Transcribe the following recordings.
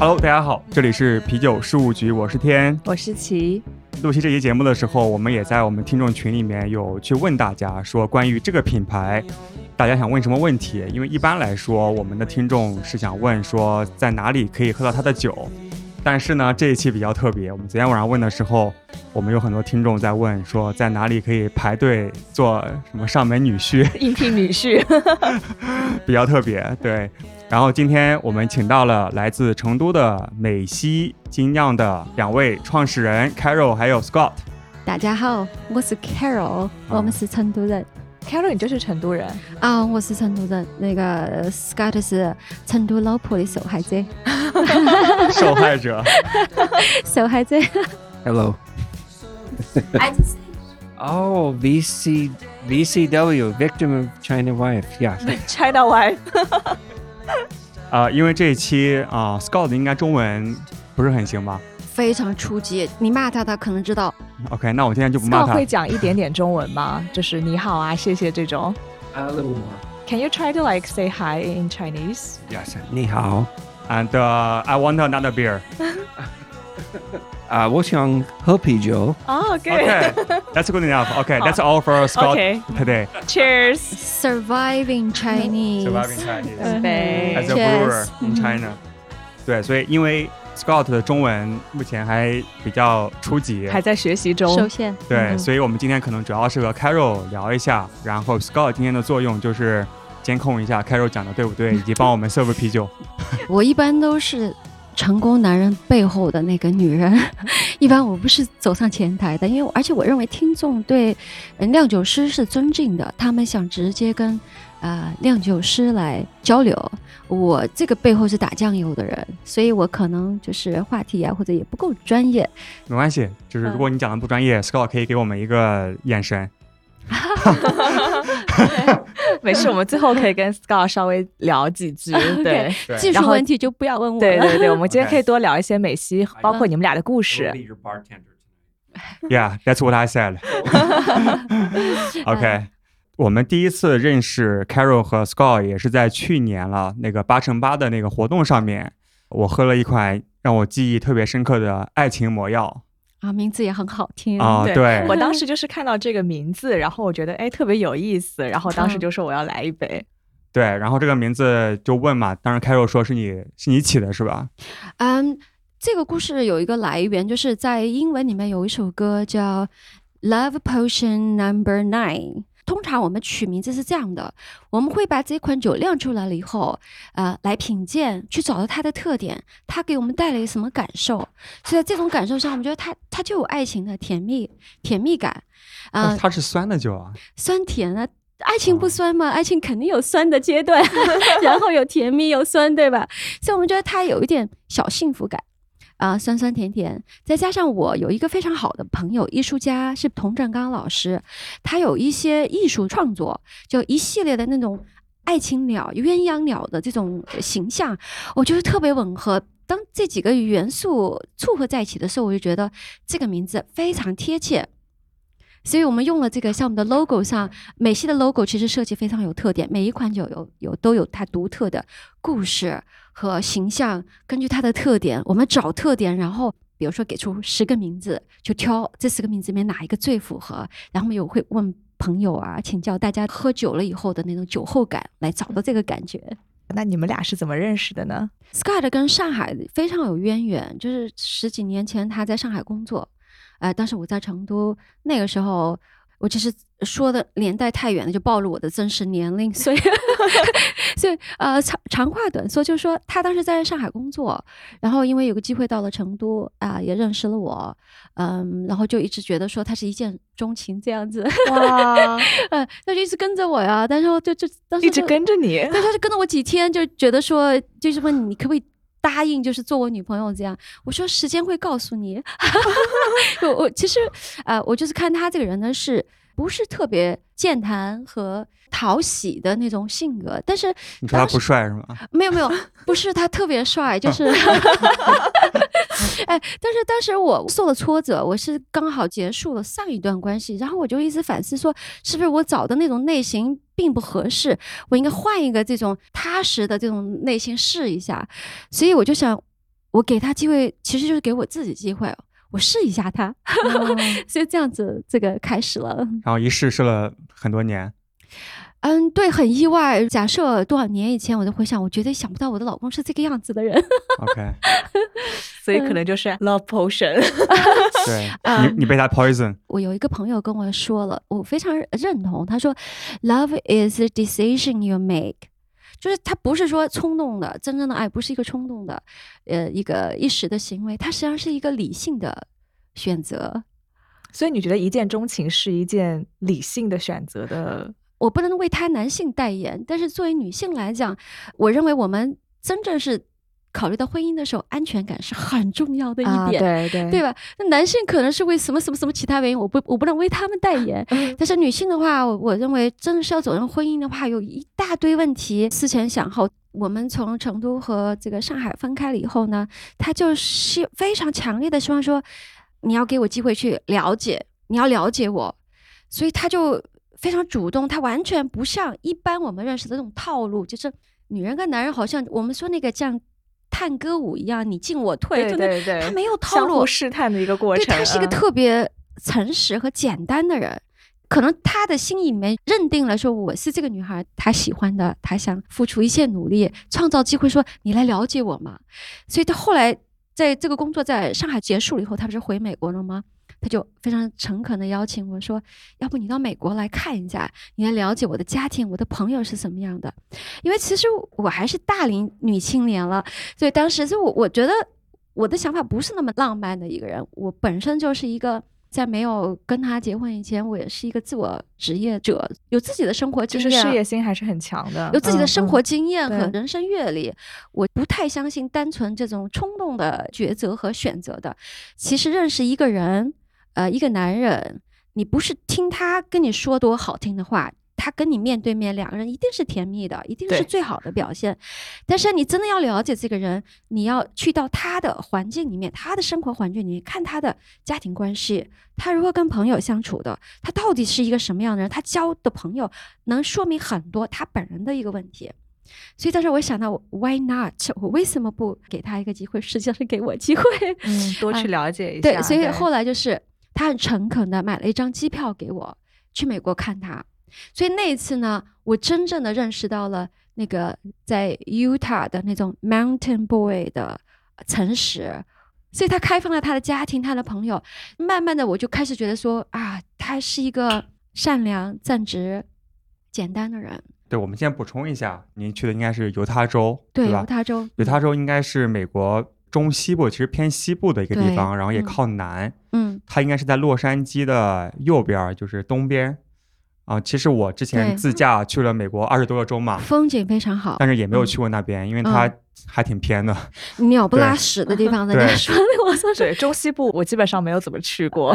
Hello，大家好，这里是啤酒事务局，我是天。我是齐。录期这期节目的时候，我们也在我们听众群里面有去问大家说，关于这个品牌，大家想问什么问题？因为一般来说，我们的听众是想问说，在哪里可以喝到他的酒。但是呢，这一期比较特别，我们昨天晚上问的时候，我们有很多听众在问说，在哪里可以排队做什么上门女婿、应聘女婿，比较特别。对，然后今天我们请到了来自成都的美西精酿的两位创始人 Carol 还有 Scott。大家好，我是 Carol，我们是成都人。Carol，你就是成都人啊？我是成都人。那个 Scott 是成都老婆的受害者。受害者。受害者。Hello。Oh, VC VCW, victim of China wife. Yes. China wife. 啊，因为这一期啊，Scott 应该中文不是很行吧？非常初级，你骂他，他可能知道。OK，那我现在就不骂他。会讲一点点中文吗？就是你好啊，谢谢这种。A little more. Can you try to like say hi in Chinese? Yes, 你好。And I want another beer. 啊，我想喝啤酒。Oh, good. Okay, that's good enough. Okay, that's all for Scott today. Cheers. Surviving Chinese. Surviving Chinese. As a brewer in China. 对，所以因为。 Scott 的中文目前还比较初级，还在学习中。受限，对，所以我们今天可能主要是和 Carol 聊一下，然后 Scott 今天的作用就是监控一下 Carol 讲的对不对，以及帮我们 serve 啤酒。我一般都是成功男人背后的那个女人，一般我不是走上前台的，因为而且我认为听众对酿酒师是尊敬的，他们想直接跟。啊，酿酒师来交流，我这个背后是打酱油的人，所以我可能就是话题啊，或者也不够专业。没关系，就是如果你讲的不专业，Scott 可以给我们一个眼神。没事，我们最后可以跟 Scott 稍微聊几句。对，技术问题就不要问我。对对对，我们 今天可以多聊一些美西，包括你们俩的故事。Yeah, that's what I said. OK. 我们第一次认识 Carol 和 Scott 也是在去年了，那个八乘八的那个活动上面，我喝了一款让我记忆特别深刻的爱情魔药啊，名字也很好听啊。对，我当时就是看到这个名字，然后我觉得哎特别有意思，然后当时就说我要来一杯。对，然后这个名字就问嘛，当时 Carol 说是你是你起的是吧？嗯，这个故事有一个来源，就是在英文里面有一首歌叫 Love Potion Number Nine。通常我们取名字是这样的，我们会把这款酒酿出来了以后，呃，来品鉴，去找到它的特点，它给我们带来什么感受。所以在这种感受上，我们觉得它它就有爱情的甜蜜甜蜜感。啊，它是酸的酒啊，酸甜啊，爱情不酸吗？爱情肯定有酸的阶段，然后有甜蜜有酸，对吧？所以我们觉得它有一点小幸福感。啊，酸酸甜甜，再加上我有一个非常好的朋友，艺术家是童振刚老师，他有一些艺术创作，就一系列的那种爱情鸟、鸳鸯鸟的这种形象，我觉得特别吻合。当这几个元素凑合在一起的时候，我就觉得这个名字非常贴切，所以我们用了这个项目的 logo 上，美系的 logo 其实设计非常有特点，每一款酒有有都有它独特的故事。和形象，根据它的特点，我们找特点，然后比如说给出十个名字，就挑这十个名字里面哪一个最符合，然后我们有会问朋友啊，请教大家喝酒了以后的那种酒后感，来找到这个感觉。那你们俩是怎么认识的呢？Scott 跟上海非常有渊源，就是十几年前他在上海工作，呃，当时我在成都，那个时候。我其实说的年代太远了，就暴露我的真实年龄，所以，所以呃长长话短说，就是说他当时在上海工作，然后因为有个机会到了成都啊，也认识了我，嗯，然后就一直觉得说他是一见钟情这样子，哇，呃，他就一直跟着我呀，但是就就当时一直跟着你，对，他就跟着我几天，就觉得说就是问你可不可以。答应就是做我女朋友这样，我说时间会告诉你。我我其实，呃，我就是看他这个人呢是不是特别健谈和讨喜的那种性格，但是你说他不帅是吗？没有没有，不是他特别帅，就 是，哎，但是当时我受了挫折，我是刚好结束了上一段关系，然后我就一直反思说，是不是我找的那种类型并不合适，我应该换一个这种踏实的这种类型试一下，所以我就想，我给他机会，其实就是给我自己机会，我试一下他，所以这样子这个开始了。然后一试试了很多年，嗯，对，很意外。假设多少年以前，我就回想，我绝对想不到我的老公是这个样子的人。OK，所以可能就是 love potion。对嗯你你被他 poison，我有一个朋友跟我说了，我非常认同。他说，Love is a decision you make，就是他不是说冲动的，真正的爱不是一个冲动的，呃，一个一时的行为，它实际上是一个理性的选择。所以你觉得一见钟情是一件理性的选择的？我不能为他男性代言，但是作为女性来讲，我认为我们真正是考虑到婚姻的时候，安全感是很重要的一啊，点。对对对吧？那男性可能是为什么什么什么其他原因，我不我不能为他们代言。但是女性的话，我我认为真的是要走入婚姻的话，有一大堆问题，思前想后。我们从成都和这个上海分开了以后呢，他就是非常强烈的希望说，你要给我机会去了解，你要了解我，所以他就非常主动，他完全不像一般我们认识的那种套路，就是女人跟男人好像我们说那个像探歌舞一样，你进我退，对对对，他没有套路，试探的一个过程对程。他是一个嗯特别诚实和简单的人。可能他的心意里面认定了，说我是这个女孩，他喜欢的，他想付出一切努力，创造机会，说你来了解我嘛。所以他后来在这个工作在上海结束了以后，他不是回美国了吗？他就非常诚恳的邀请我说，要不你到美国来看一下，你来了解我的家庭，我的朋友是什么样的。因为其实我还是大龄女青年了，所以当时就我我觉得我的想法不是那么浪漫的一个人，我本身就是一个。在没有跟他结婚以前，我也是一个自我职业者，有自己的生活经验，就是事业心还是很强的，有自己的嗯生活经验和人生阅历，我不太相信单纯这种冲动的抉择和选择的。其实认识一个人，呃，一个男人，你不是听他跟你说多好听的话，他跟你面对面，两个人一定是甜蜜的，一定是最好的表现。但是你真的要了解这个人，你要去到他的环境里面，他的生活环境里面，看他的家庭关系，他如何跟朋友相处的，他到底是一个什么样的人，他交的朋友能说明很多他本人的一个问题。所以当时我想到，Why not？我为什么不给他一个机会？实际上是给我机会。嗯，多去了解一下。对，所以后来就是他很诚恳的买了一张机票给我去美国看他。所以那一次呢，我真正的认识到了那个在 Utah 的那种 Mountain Boy 的诚实。所以他开放了他的家庭，他的朋友。慢慢的，我就开始觉得说啊，他是一个善良、正直、简单的人。对，我们先补充一下，您去的应该是犹他州，对，吧犹？他州。犹他州应该是美国中西部，其实偏西部的一个地方，然后也嗯靠南。嗯，它应该是在洛杉矶的右边，就是东边。啊，其实我之前自驾去了美国二十多个州嘛，风景非常好，但是也没有嗯去过那边，因为它嗯还挺偏的。鸟不拉屎的地方，人对家说的，我说是对中西部，我基本上没有怎么去过。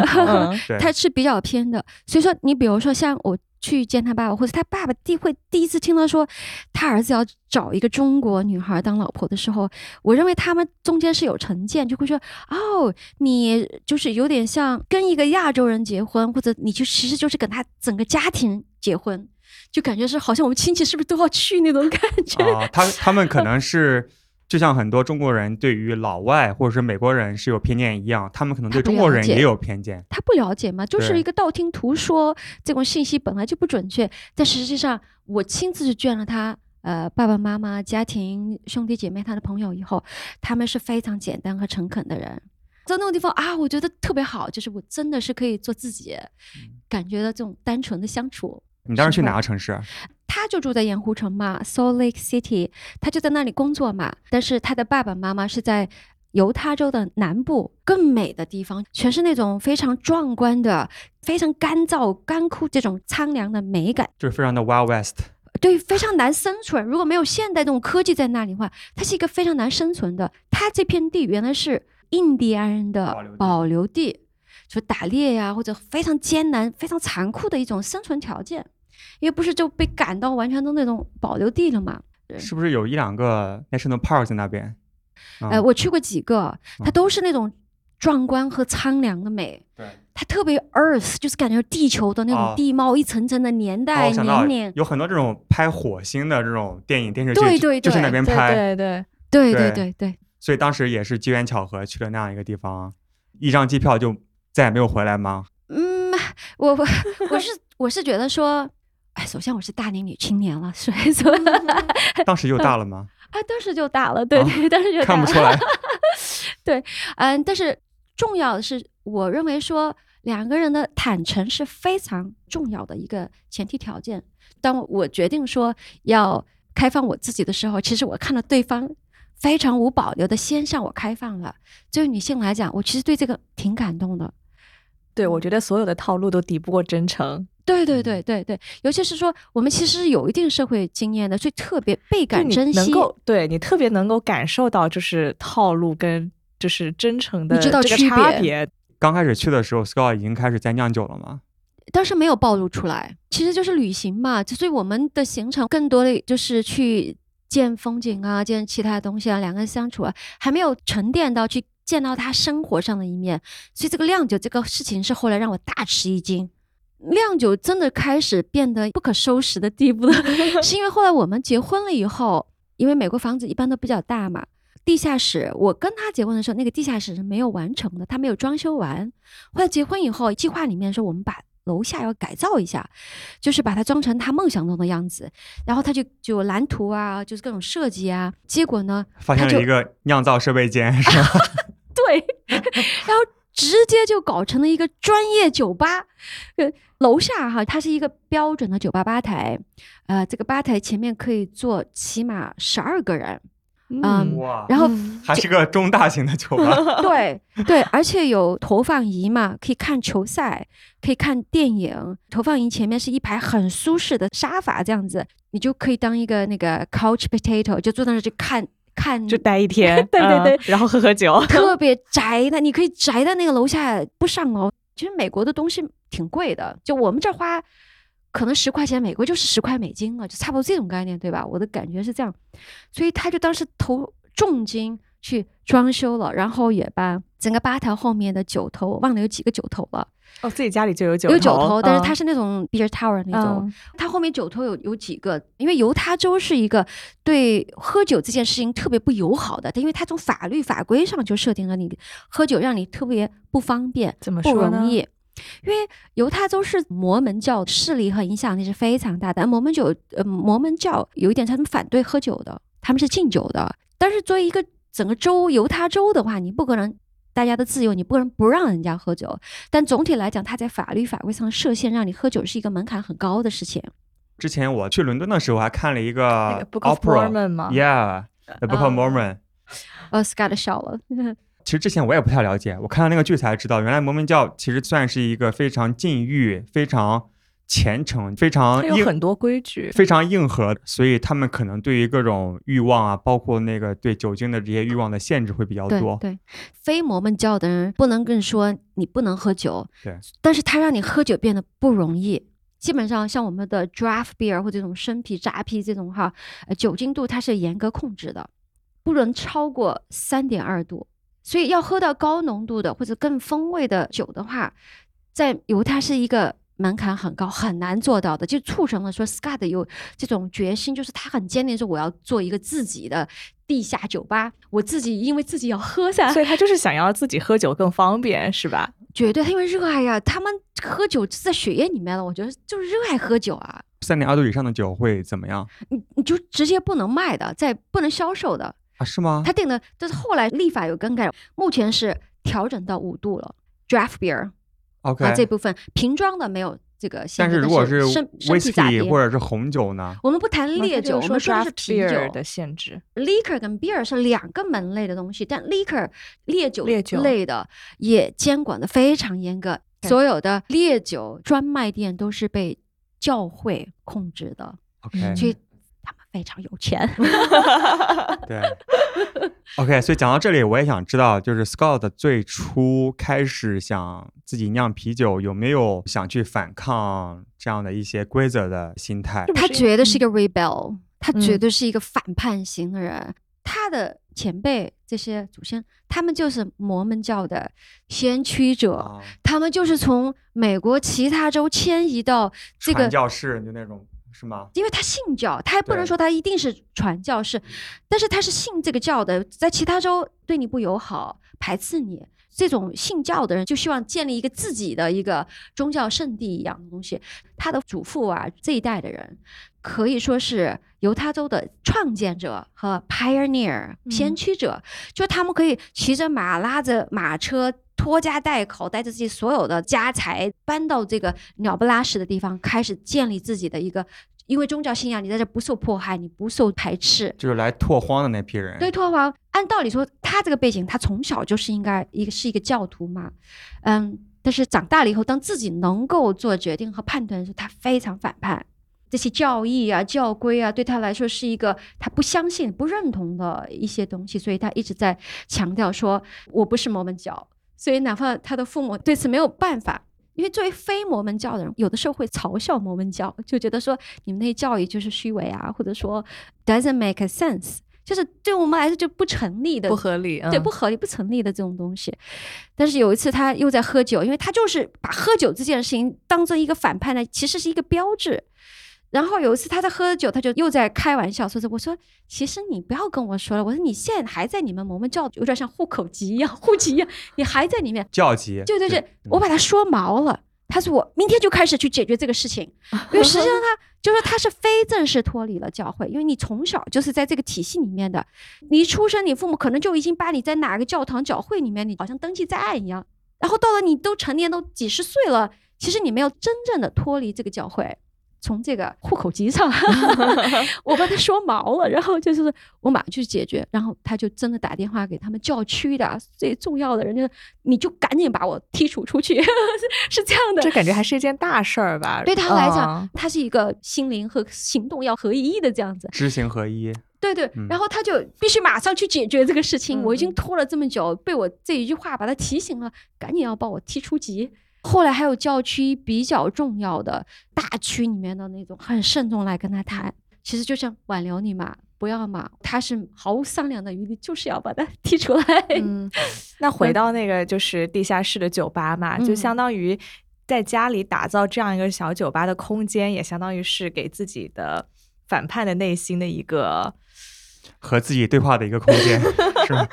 它是比较偏的，所以说你比如说像我去见他爸爸，或者他爸爸第会第一次听到说他儿子要找一个中国女孩当老婆的时候，我认为他们中间是有成见，就会说哦，你就是有点像跟一个亚洲人结婚，或者你就其实就是跟他整个家庭结婚，就感觉是好像我们亲戚是不是都要去那种感觉。啊，他他们可能是就像很多中国人对于老外或者是美国人是有偏见一样，他们可能对中国人也有偏见。他不了解嘛，就是一个道听途说，这种信息本来就不准确。但实际上，我亲自去见了他，呃，爸爸妈妈、家庭、兄弟姐妹、他的朋友以后，他们是非常简单和诚恳的人。在那种地方啊，我觉得特别好，就是我真的是可以做自己，感觉到这种单纯的相处。你当时去哪个城市？他就住在盐湖城嘛，Salt Lake City，他就在那里工作嘛。但是他的爸爸妈妈是在犹他州的南部更美的地方，全是那种非常壮观的、非常干燥、干枯这种苍凉的美感。就是非常的 Wild West。对，非常难生存。如果没有现代这种科技在那里的话，它是一个非常难生存的。它这片地原来是印第安人的保留地保留地，说打猎呀、或者非常艰难、非常残酷的一种生存条件，因为不是就被赶到完全的那种保留地了嘛。对是不是有一两个 national park 在那边？啊呃，我去过几个，它嗯都是那种壮观和苍凉的美。对，它特别 Earth，就是感觉地球的那哦种地貌，一层层的年哦代、年年。有很多这种拍火星的这种电影电视剧，对对就就是那边拍，对对，对对对对对，所以当时也是机缘巧合去了那样一个地方，一张机票就再也没有回来吗？嗯，我我我是我是觉得说，哎，首先我是大龄女青年了，所以说 当时就大了吗？啊，当时就大了，对啊对，当时就大了看不出来。对嗯，但是重要的是，我认为说两个人的坦诚是非常重要的一个前提条件。当我决定说要开放我自己的时候，其实我看到对方非常无保留的先向我开放了。作为女性来讲，我其实对这个挺感动的。对我觉得所有的套路都抵不过真诚。对对对对对，尤其是说我们其实有一定社会经验的，所以特别倍感珍惜。能够对你特别能够感受到，就是套路跟就是真诚的你知道这个差别。刚开始去的时候，Scott 已经开始在酿酒了吗？当时没有暴露出来，其实就是旅行嘛，所以我们的行程更多的就是去见风景啊，见其他的东西啊，两个人相处啊，还没有沉淀到去见到他生活上的一面。所以这个酿酒这个事情是后来让我大吃一惊。酿酒真的开始变得不可收拾的地步了，是因为后来我们结婚了以后，因为美国房子一般都比较大嘛，地下室我跟他结婚的时候，那个地下室是没有完成的，他没有装修完。后来结婚以后，计划里面说我们把楼下要改造一下，就是把它装成他梦想中的样子。然后他就就蓝图啊，就是各种设计啊。结果呢，发现了一个酿造设备间，是吧？对，然后直接就搞成了一个专业酒吧。呃，楼下哈，它是一个标准的酒吧吧台，呃，这个吧台前面可以坐起码十二个人。嗯哇，然后嗯还是个中大型的酒吧。对对，而且有投放仪嘛，可以看球赛，可以看电影。投放仪前面是一排很舒适的沙发，这样子你就可以当一个那个 couch potato，就坐在那儿就看看，就待一天，对对对嗯然后喝喝酒。特别宅的，你可以宅在那个楼下不上楼。其实美国的东西挺贵的，就我们这花可能十块钱，美国就是十块美金啊，就差不多这种概念，对吧？我的感觉是这样，所以他就当时投重金去装修了，然后也把整个吧台后面的酒头，我忘了有几个酒头了，哦，自己家里就有酒有酒头，但是它是是那种 beer tower 那种，嗯。它后面酒头有有几个，因为犹他州是一个对喝酒这件事情特别不友好的，因为它从法律法规上就设定了你喝酒让你特别不方便、不怎么说呢？容易。因为犹他州是摩门教势力和影响力是非常大的，而摩门酒呃摩门教有一点他们反对喝酒的，他们是禁酒的。但是作为一个整个州犹他州的话，你不可能大家的自由，你不可能不让人家喝酒。但总体来讲，它在法律法规上设限，让你喝酒是一个门槛很高的事情。之前我去伦敦的时候还看了一那个个 Book of opera。Mormon 嘛 Yeah，The Book of 嗯 Mormon。呃，Scott 笑了，其实之前我也不太了解，我看到那个剧才知道，原来摩门教其实算是一个非常禁欲、非常虔诚、非常有很多规矩。非常硬核，所以他们可能对于各种欲望啊，包括那个对酒精的这些欲望的限制会比较多。对对，非摩门教的人不能跟你说你不能喝酒，对，但是他让你喝酒变得不容易。基本上像我们的 draft beer 或这种生啤、扎啤这种哈，呃，酒精度它是严格控制的，不能超过三点二度。所以要喝到高浓度的或者更风味的酒的话，在犹它是一个门槛很高，很难做到的，就促成了说 Scott 有这种决心，就是他很坚定说我要做一个自己的地下酒吧，我自己因为自己要喝下，所以他就是想要自己喝酒更方便，是吧？绝对他因为热爱呀，他们喝酒是在血液里面了，我觉得就是热爱喝酒啊，三点二度以上的酒会怎么样你你就直接不能卖的，在不能销售的，啊？是吗他？定的，但是后来立法有更改，目前是调整到五度了，draft beer。OK，、啊，这部分瓶装的没有这个限制但制，是如果是生生啤炸 whisky，或者是红酒呢？我们不谈烈酒，我们说的是啤酒的限制。liquor 跟 beer 是两个门类的东西，但 liquor 烈酒类的也监管的非常严格，所有的烈酒专卖店都是被教会控制的，OK，、非常有钱。对，OK，所以讲到这里，我也想知道，就是 Scott 最初开始想自己酿啤酒，有没有想去反抗这样的一些规则的心态？他是绝对是一个 rebel，他绝嗯对是一个反叛型的人。他的前辈这些祖先，他们就是摩门教的先驱者，啊，他们就是从美国其他州迁移到这个传教士就那种是吗？因为他信教，他还不能说他一定是传教士，但是他是信这个教的，在其他州对你不友好，排斥你。这种信教的人就希望建立一个自己的一个宗教圣地一样的东西。他的祖父啊，这一代的人可以说是犹他州的创建者和 pioneer 嗯先驱者，就他们可以骑着马，拉着马车。拖家带口，带着自己所有的家财搬到这个鸟不拉屎的地方，开始建立自己的一个因为宗教信仰，你在这不受迫害，你不受排斥。就是来拓荒的那批人。对拓荒，按道理说，他这个背景，他从小就是应该一个是一个教徒嘛，嗯，但是长大了以后，当自己能够做决定和判断的时候，他非常反叛。这些教义啊、教规啊，对他来说是一个他不相信、不认同的一些东西，所以他一直在强调说：“我不是摩门教。”所以哪怕他的父母对此没有办法，因为作为非摩门教的人，有的时候会嘲笑摩门教，就觉得说你们那些教育就是虚伪啊，或者说 doesn't make sense，就是对我们来说就不成立的，不合理，啊对，嗯不合理、不成立的这种东西。但是有一次他又在喝酒，因为他就是把喝酒这件事情当做一个反叛呢，其实是一个标志。然后有一次他在喝酒，他就又在开玩笑说是我说其实你不要跟我说了，我说你现在还在你们摩门教，有点像户口籍一样，户籍一样，你还在里面。教籍。对对对，嗯我把他说毛了。他说我明天就开始去解决这个事情，因为实际上他就说他是非正式脱离了教会，因为你从小就是在这个体系里面的，你一出生你父母可能就已经把你在哪个教堂教会里面，你好像登记在案一样，然后到了你都成年都几十岁了，其实你没有真正的脱离这个教会。从这个户口籍上 我把他说毛了，然后就是我马上去解决，然后他就真的打电话给他们教区的最重要的人，就你就赶紧把我剔除出去，是是这样的。这感觉还是一件大事儿吧？对他来讲，嗯他是一个心灵和行动要合一的这样子。知行合一。对对，嗯然后他就必须马上去解决这个事情。嗯我已经嗯拖了这么久，被我这一句话把他提醒了，赶紧要把我踢出局。后来还有教区比较重要的大区里面的那种，很慎重来跟他谈。其实就像挽留你嘛，不要嘛，他是毫无商量的余地，就是要把他 踢出来。嗯，那回到那个就是地下室的酒吧嘛，就嗯相当于在家里打造这样一个小酒吧的空间，也相当于是给自己的反叛的内心的一个，和自己对话的一个空间，是吗？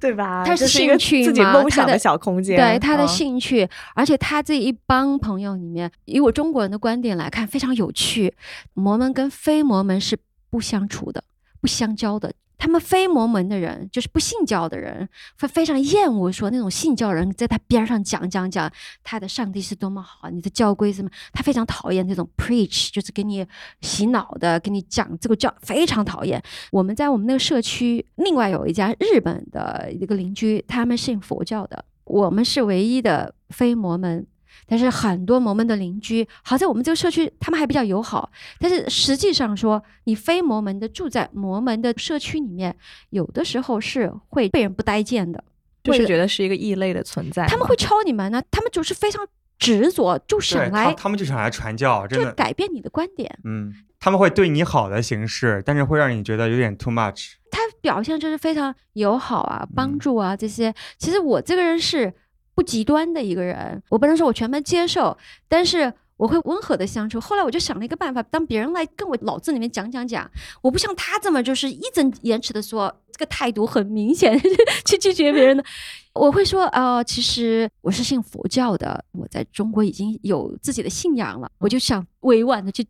对吧？他是是一个兴趣自己嘛他的梦想的小空间，对他的嗯兴趣，而且他这一帮朋友里面，以我中国人的观点来看，非常有趣。摩门跟非摩门是不相处的、不相交的。他们非摩门的人，就是不信教的人，会非常厌恶说那种信教人在他边上讲讲讲他的上帝是多么好，你的教规什么，他非常讨厌这种 preach，就是给你洗脑的，给你讲这个教，非常讨厌。我们在我们那个社区，另外有一家日本的一个邻居，他们信佛教的，我们是唯一的非摩门。但是很多摩门的邻居，好在我们这个社区他们还比较友好。但是实际上说，你非摩门的住在摩门的社区里面，有的时候是会被人不待见的，就是觉得是一个异类的存在。他们会敲你门呢，他们就是非常执着，就对想来他他们就想来传教，真就的。改变你的观点。嗯，他们会对你好的形式，但是会让你觉得有点 too much。他表现就是非常友好啊，帮嗯助啊这些。其实我这个人是不极端的一个人，我不能说我全盘接受，但是我会温和的相处。后来我就想了一个办法，当别人来跟我脑子里面讲讲讲，我不像他这么就是义正言辞的说，这个态度很明显 去拒绝别人的。我会说，呃，其实我是信佛教的，我在中国已经有自己的信仰了，我就想委婉的去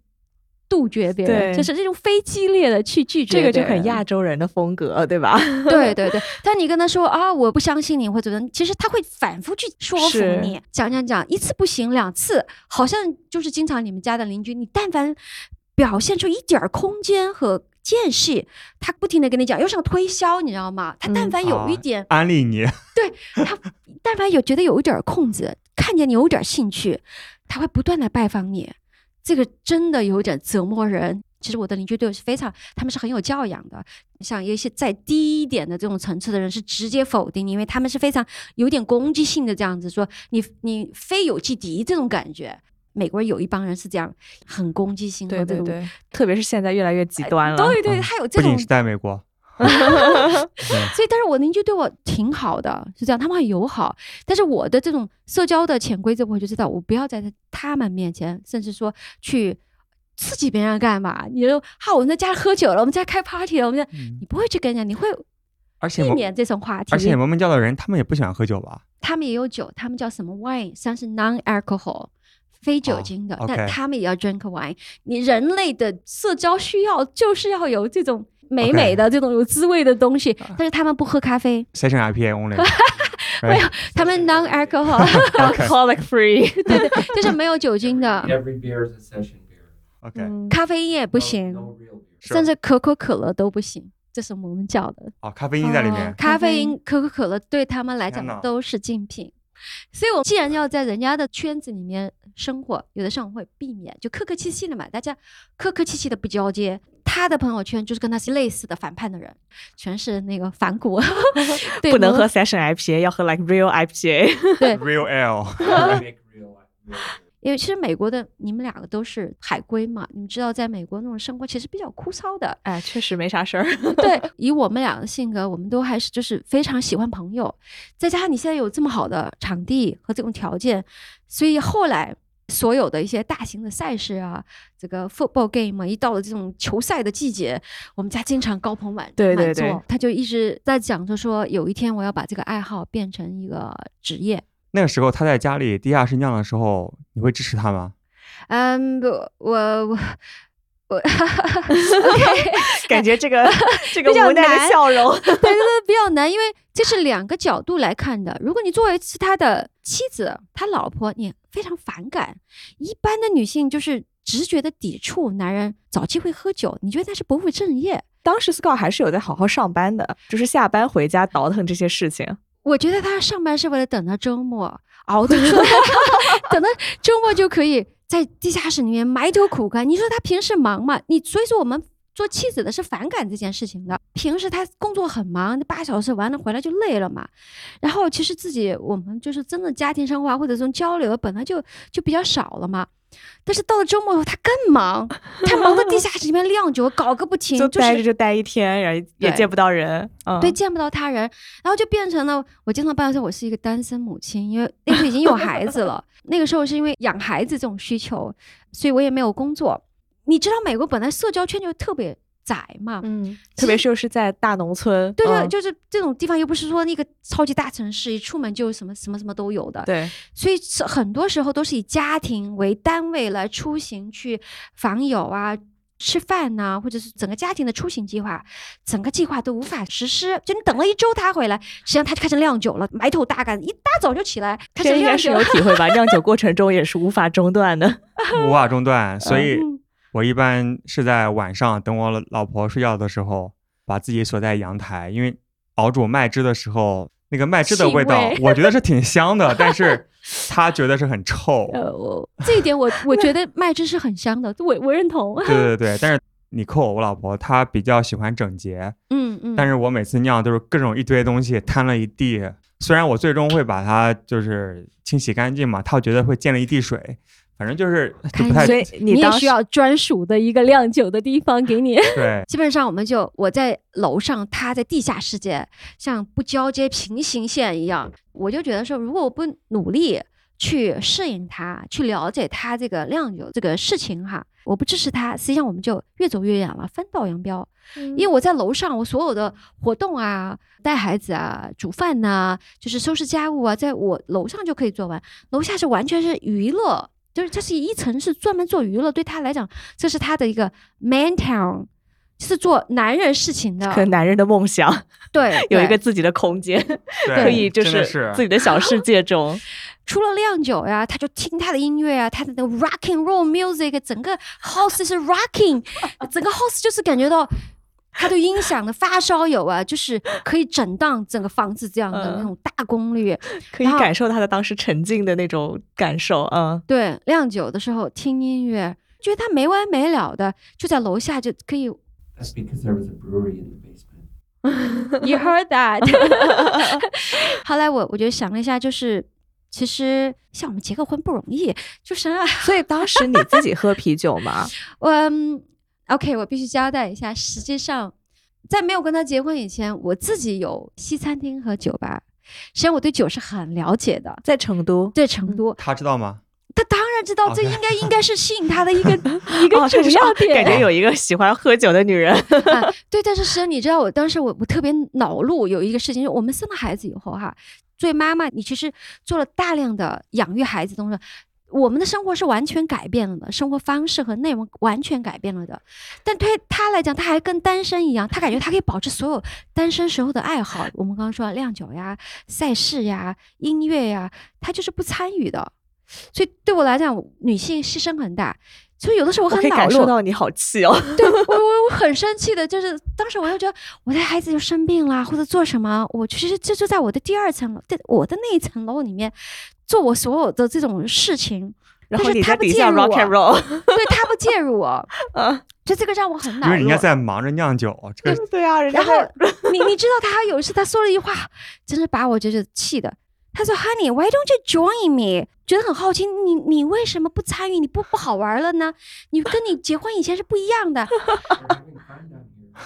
杜绝别人，就是这种非激烈的去拒绝这个就很亚洲人的风格，对吧？对对对，但你跟他说啊，我不相信你或者怎么，其实他会反复去说服你，讲讲讲，一次不行，两次，好像就是经常你们家的邻居，你但凡表现出一点儿空间和间隙，他不停的跟你讲，又想推销，你知道吗？他但嗯凡有一啊点，安利你，对他但凡有觉得有一点儿空子，看见你有点儿兴趣，他会不断的拜访你。这个真的有点折磨人。其实我的邻居对我是非常，他们是很有教养的。像一些再低一点的这种层次的人是直接否定你，因为他们是非常有点攻击性的这样子说你你非友即敌这种感觉。美国人有一帮人是这样，很攻击性的这种，对对对，特别是现在越来越极端了。对对，他有这种不仅是在美国，所以，但是我邻居对我挺好的，是这样，他们很友好。但是我的这种社交的潜规则，我就知道，我不要在他们面前，甚至说去刺激别人干嘛？你就，哈，我们在家喝酒了，我们在开 party 了，我们在，你不会去跟人家，你会而且避免这种话题。而且摩门教的人，他们也不喜欢喝酒吧？他们也有酒，他们叫什么 wine，算是 non-alcohol，非酒精的，哦但他们也要 drink wine。你人类的社交需要就是要有这种美美的这种有滋味的东西，但是他们不喝咖啡，Session IPA only，没有，他们 non-alcohol，Alcoholic free，对对，就是没有酒精的，Every beer is a session beer. 咖啡因也不行。甚至可口可乐都不行，这是我们叫的。哦，咖啡因在里面。哦，咖啡因、可口可乐对他们来讲都是禁品。所以，我既然要在人家的圈子里面生活，有的时候我会避免，就客客气气的嘛，大家客客气气的不交接。他的朋友圈就是跟他是类似的反叛的人，全是那个反骨，对不能喝 session IPA，要喝 like real IPA。对，Real real. 因为其实美国的你们两个都是海归嘛，你们知道在美国那种生活其实比较枯燥的，哎，确实没啥事儿。对，以我们俩的性格，我们都还是就是非常喜欢朋友，再加上你现在有这么好的场地和这种条件，所以后来所有的一些大型的赛事啊，这个 football game 啊，一到了这种球赛的季节，我们家经常高朋满对对对满座他就一直在讲着说，有一天我要把这个爱好变成一个职业。那个时候他在家里地下室酿的时候，你会支持他吗？嗯，不，我我 我感觉这个 这个无奈的笑容。对对对，比较难，因为这是两个角度来看的。如果你作为是他的妻子，他老婆，你非常反感。一般的女性就是直觉的抵触男人找机会喝酒，你觉得那是不务正业。当时 Scott 还是有在好好上班的，就是下班回家倒腾这些事情。我觉得他上班是为了等到周末熬得出来，等到周末就可以在地下室里面埋头苦干。你说他平时忙嘛？你所以说我们做妻子的是反感这件事情的。平时他工作很忙，八小时完了回来就累了嘛。然后其实自己我们就是真的家庭生活或者这种交流本来就就比较少了嘛。但是到了周末他更忙，他忙到地下室里面酿酒，搞个不停，就就是待着就待一天，然后也见不到人。嗯，对，见不到他人，然后就变成了我经常抱怨说我是一个单身母亲，因为那时候已经有孩子了。那个时候是因为养孩子这种需求，所以我也没有工作。你知道美国本来社交圈就特别窄嘛，嗯，特别是又是在大农村。对对，嗯就是这种地方又不是说那个超级大城市，一出门就什么什么什么都有的。对，所以是很多时候都是以家庭为单位来出行去访友啊。吃饭呐、或者是整个家庭的出行计划，整个计划都无法实施。就你等了一周他回来，实际上他就开始酿酒了，埋头大干，一大早就起来开这应该是。有体会吧？酿酒过程中也是无法中断的。无法中断，所以嗯我一般是在晚上等我老婆睡觉的时候，把自己锁在阳台，因为熬煮麦汁的时候那个麦汁的味道味，我觉得是挺香的，但是她觉得是很臭。呃，我这一点我我觉得麦汁是很香的，我我认同。对对 对，但是你扣我老婆，她比较喜欢整洁，嗯嗯，但是我每次尿都是各种一堆东西摊了一地。虽然我最终会把它就是清洗干净嘛，她觉得会溅了一地水，反正就是就不太所以 你也需要专属的一个酿酒的地方给你。对。基本上我们就我在楼上，他在地下世界，像不交接平行线一样。我就觉得说，如果我不努力去适应他，去了解他这个酿酒这个事情哈，我不支持他，实际上我们就越走越远了，分道扬镳。因为我在楼上，我所有的活动啊、带孩子啊、煮饭呐、就是收拾家务啊，在我楼上就可以做完，楼下是完全是娱乐。就是这是一层是专门做娱乐，对他来讲，这是他的一个 man town，是做男人事情的。可男人的梦想对，有一个自己的空间，对可以就是自己的小世界中。除了酿酒呀，他就听他的音乐啊，他的那个 rock and roll music，整个 house 是 rocking，整个 house 就是感觉到他对音响的发烧友啊，就是可以整荡整个房子这样的嗯那种大功率。可以感受他的当时沉浸的那种感受，嗯，对，酿酒的时候听音乐，觉得他没完没了的，就在楼下就可以 That's because there was a brewery in the basement. You heard that。后来我我就想了一下，就是其实像我们结个婚不容易，就是啊，所以当时你自己喝啤酒吗？我嗯 OK，我必须交代一下，实际上在没有跟他结婚以前，我自己有西餐厅和酒吧，实际上我对酒是很了解的。在成都，在成都，他知道吗？他当然知道，这应该应该是吸引他的一个 一个哦，主要点。感觉有一个喜欢喝酒的女人。啊，对，但是实际上你知道，我当时我我特别恼怒，有一个事情，就是我们生了孩子以后哈，作为妈妈，你其实做了大量的养育孩子的东西。我们的生活是完全改变了的，生活方式和内容完全改变了的。但对他来讲，他还跟单身一样，他感觉他可以保持所有单身时候的爱好。我们刚刚说酿酒呀、赛事呀、音乐呀，他就是不参与的。所以对我来讲，女性牺牲很大。所以有的时候我我可以很恼怒，感受到你好气哦。对我我我很生气的，就是当时我就觉得我的孩子就生病啦，或者做什么，我其实这就在我的第二层楼，在我的那一层楼里面做我所有的这种事情，然后但是他不你在底下介入 rock and 我 roll，对他不介入我，嗯，就这个让我很恼怒。因为人家在忙着酿酒，这个对啊，人家然后你你知道他有一次他说了一句话，真是把我就是气的。他说：“Honey, why don't you join me？” 觉得很好奇，你你为什么不参与？你不不好玩了呢？你跟你结婚以前是不一样的。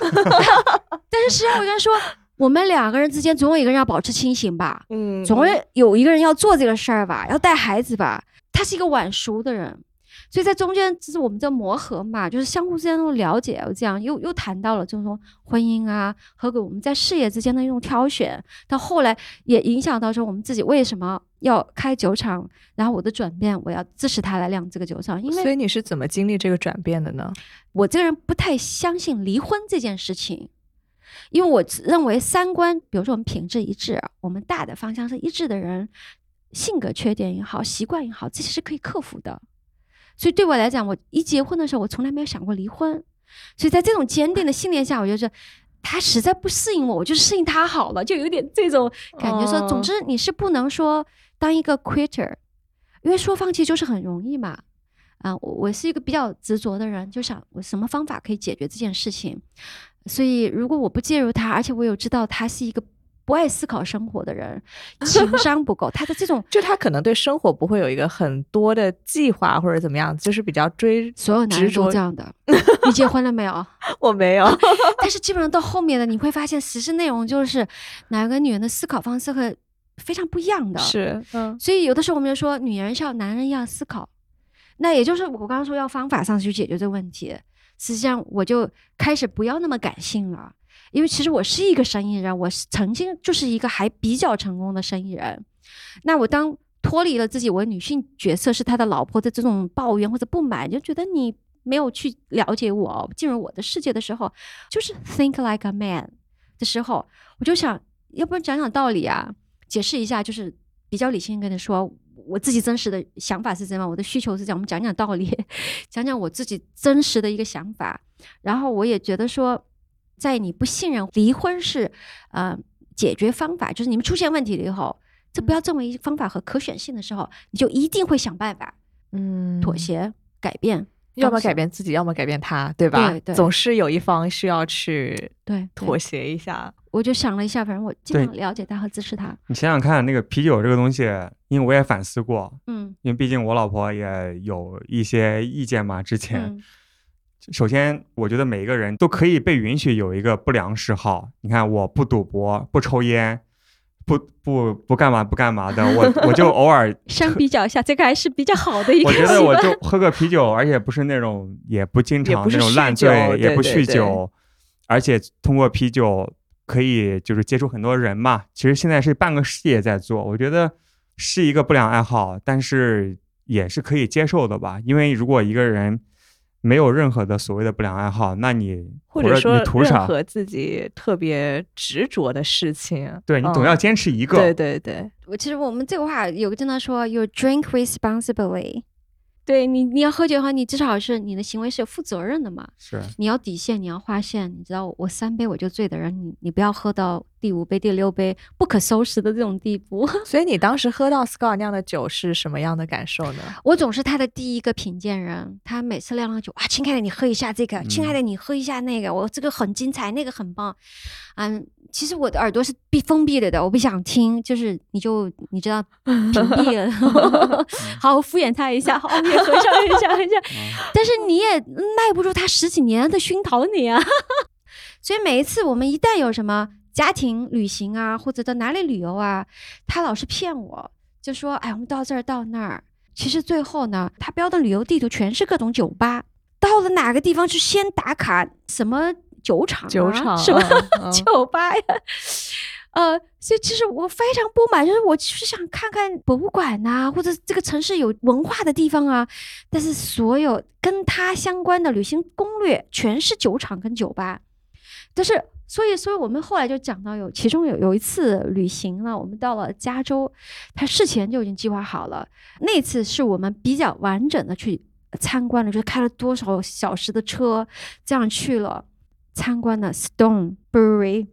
但是实际上，我跟他说，我们两个人之间总有一个人要保持清醒吧，嗯，总有有一个人要做这个事儿吧，要带孩子吧。他是一个晚熟的人，所以在中间就是我们在磨合嘛，就是相互之间的了解，这样又又谈到了这种婚姻啊，和我们在事业之间的一种挑选。到后来也影响到说我们自己为什么要开酒厂，然后我的转变，我要支持他来酿这个酒厂，因为所以你是怎么经历这个转变的呢？我这个人不太相信离婚这件事情，因为我认为三观，比如说我们品质一致，我们大的方向是一致的人，性格缺点也好，习惯也好，这些是可以克服的。所以对我来讲，我一结婚的时候，我从来没有想过离婚。所以在这种坚定的信念下，我就是他实在不适应我，我就适应他好了，就有点这种感觉说，哦总之你是不能说当一个 quitter，因为说放弃就是很容易嘛。啊，我我是一个比较执着的人，就想我什么方法可以解决这件事情。所以如果我不介入他，而且我有知道他是一个不爱思考生活的人，情商不够，他的这种就他可能对生活不会有一个很多的计划或者怎么样，就是比较追。所有男人都这样的。你结婚了没有？我没有，但是基本上到后面的，你会发现实施内容就是哪个女人的思考方式和非常不一样的。是，嗯，所以有的时候我们就说，女人像男人一样思考，那也就是我刚刚说要方法上去解决这个问题。实际上，我就开始不要那么感性了，因为其实我是一个生意人，我是曾经就是一个还比较成功的生意人。那我当脱离了自己我女性角色是他的老婆的这种抱怨或者不满，就觉得你没有去了解我，进入我的世界的时候，就是 think like a man 的时候，我就想，要不然讲讲道理啊，解释一下，就是比较理性跟你说，我自己真实的想法是怎样，我的需求是这样，我们讲讲道理，讲讲我自己真实的一个想法。然后我也觉得说，在你不信任离婚是呃解决方法，就是你们出现问题了以后，这不要作为方法和可选性的时候，你就一定会想办法嗯妥，协、改变，要么改变自己，要么改变他，对吧？对对总是有一方需要去对对妥协一下。我就想了一下，反正我尽量了解他和支持他。你想想看，那个啤酒这个东西，因为我也反思过，嗯因为毕竟我老婆也有一些意见嘛。之前，嗯首先我觉得每一个人都可以被允许有一个不良嗜好。你看，我不赌博，不抽烟，不不不干嘛不干嘛的，我我就偶尔 相比较一下，这个还是比较好的一个我觉得我就喝个啤酒，而且不是那种，也不经常不那种烂醉，也不酗对对对酒，而且通过啤酒可以就是接触很多人嘛。其实现在是半个事业在做，我觉得是一个不良爱好，但是也是可以接受的吧。因为如果一个人没有任何的所谓的不良爱好，那你或者说任你图啥？何自己特别执着的事情，对你总嗯要坚持一个。对对对，我其实我们这个话有个经常说，you drink responsibly，对你，你要喝酒的话，你至少是你的行为是有负责任的嘛。是你要底线，你要划线。你知道，我三杯我就醉的人，你你不要喝到第五杯、第六杯不可收拾的这种地步。所以你当时喝到 Scott 酿的酒是什么样的感受呢？我总是他的第一个品鉴人，他每次酿了酒，哇，亲爱的，你喝一下这个，亲爱的，你喝一下那个，我这个很精彩，那个很棒。嗯，其实我的耳朵是闭封闭了的，我不想听，就是你就你知道屏蔽了，好我敷衍他一下，好，你也喝一下，喝一下，一下。但是你也耐不住他十几年的熏陶你啊，所以每一次我们一旦有什么家庭旅行啊，或者到哪里旅游啊，他老是骗我，就说哎，我们到这儿到那儿，其实最后呢，他标的旅游地图全是各种酒吧，到了哪个地方去先打卡什么酒厂、啊、酒厂什么嗯嗯 酒吧呀。呃，所以其实我非常不满，就是我就是想看看博物馆呐、或者这个城市有文化的地方啊，但是所有跟它相关的旅行攻略全是酒厂跟酒吧，但是。所以，所以我们后来就讲到有，其中有有一次旅行呢，我们到了加州，他事前就已经计划好了。那次是我们比较完整的去参观了，就是开了多少小时的车，这样去了参观了 Stone Brewery。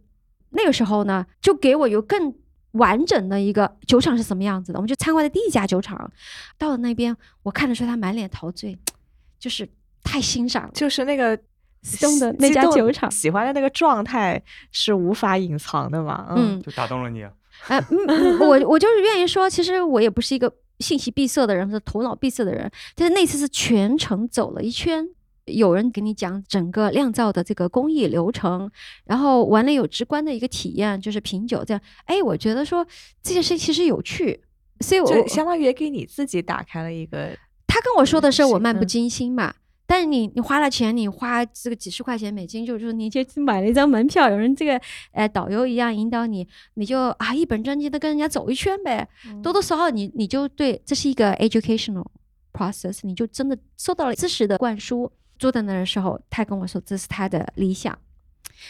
那个时候呢，就给我有更完整的一个酒厂是什么样子的。我们就参观的第一家酒厂，到了那边，我看得出他满脸陶醉，就是太欣赏了。就是那个 Stone 的那家酒厂喜欢的那个状态是无法隐藏的嘛？嗯，就打动了你。呃，嗯，嗯我我就是愿意说，其实我也不是一个信息闭塞的人，或者头脑闭塞的人。但是那次是全程走了一圈，有人给你讲整个酿造的这个工艺流程，然后完了有直观的一个体验，就是品酒这样。哎，我觉得说这件事其实有趣，所以我就相当于也给你自己打开了一个他跟我说的是我漫不嗯经心嘛。但是你你花了钱，你花这个几十块钱美金，就是说你就买了一张门票，有人这个呃导游一样引导你，你就啊一本正经的跟人家走一圈呗。多多少少你你就对这是一个 educational process，你就真的受到了知识的灌输。坐在那儿的时候，他跟我说这是他的理想，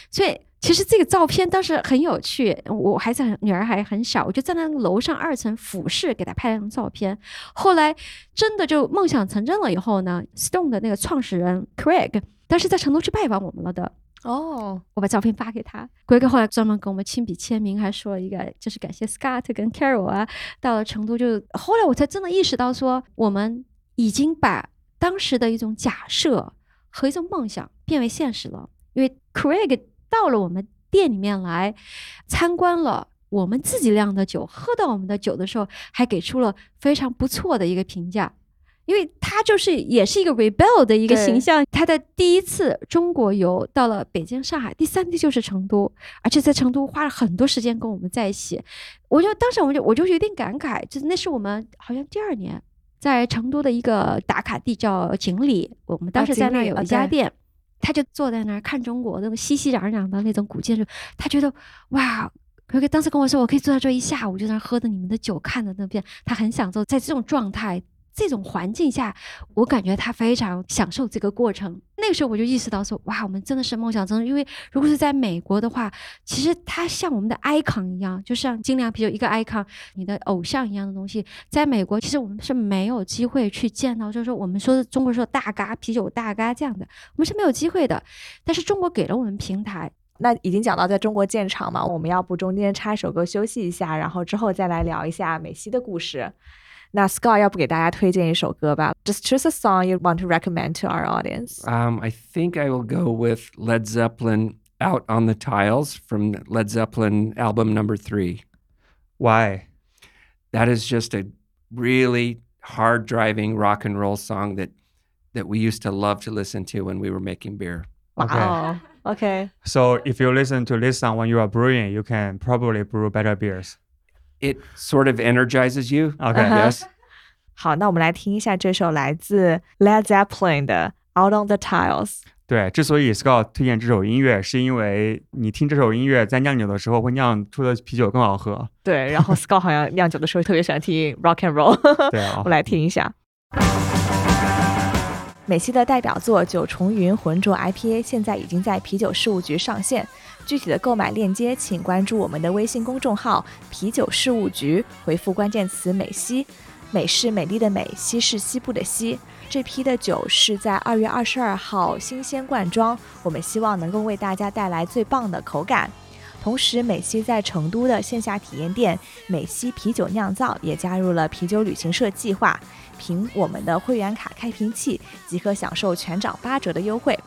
所以其实这个照片当时很有趣。我孩子很女儿还很小，我就在那个楼上二层俯视给她拍了张照片。后来真的就梦想成真了以后呢，Stone 的那个创始人 Craig 当时在成都去拜访我们了的。哦，我把照片发给他，Greg 后来专门给我们亲笔签名，还说了一个就是感谢 Scott 跟 Carol 啊，到了成都就后来我才真的意识到说，我们已经把当时的一种假设和一种梦想变为现实了，因为 Craig 到了我们店里面来参观了。我们自己酿的酒，喝到我们的酒的时候，还给出了非常不错的一个评价，因为他就是也是一个 rebel 的一个形象。他的第一次中国游到了北京、上海，第三地就是成都，而且在成都花了很多时间跟我们在一起。我就当时我就我就有点感慨，就是那是我们好像第二年在成都的一个打卡地叫锦里，我们当时在那儿有一家店。他就坐在那儿看中国那种熙熙攘攘的那种古建筑，他觉得哇，可可当时跟我说，我可以坐在这一下午，就在那儿喝着你们的酒，看着那边，他很享受在这种状态、这种环境下，我感觉他非常享受这个过程。那个时候我就意识到说，哇，我们真的是梦想中，因为如果是在美国的话，其实它像我们的 icon 一样，就像精酿啤酒一个 icon，你的偶像一样的东西，在美国其实我们是没有机会去见到，就是说我们说的中国说大嘎啤酒大嘎这样的，我们是没有机会的。但是中国给了我们平台，那已经讲到在中国建厂嘛，我们要不中间插一首歌休息一下，然后之后再来聊一下美西的故事。那 Scott 要不给大家推荐一首歌吧？Just choose a song you want to recommend to our audience. Um, I think I will go with Led Zeppelin Out on the Tiles from Led Zeppelin album number three. Why？ That is just a really hard driving rock and roll song that that we used to love to listen to when we were making beer. Okay. 哇哦，OK， So if you listen to this song when you are brewing, you can probably brew better beers. It sort of energizes you. Okay. Yes. 好，那我们来听一下这首来自 Led Zeppelin 的《Out on the Tiles》。对，之所以 Scott 推荐这首音乐，是因为你听这首音乐在酿酒的时候，会酿出的啤酒更好喝。对，然后 Scott 好像酿酒的时候特别喜欢听 rock and roll。对啊我，们来听一下。美西的代表作九重云浑浊 IPA 现在已经在啤酒事务局上线，具体的购买链接请关注我们的微信公众号“啤酒事务局”，回复关键词“美西”，美是美丽的美，西是西部的西。这批的酒是在二月二十二号新鲜灌装，我们希望能够为大家带来最棒的口感。同时，美西在成都的线下体验店美西啤酒酿造也加入了啤酒旅行社计划，凭我们的会员卡开瓶器即可享受全场八折的优惠。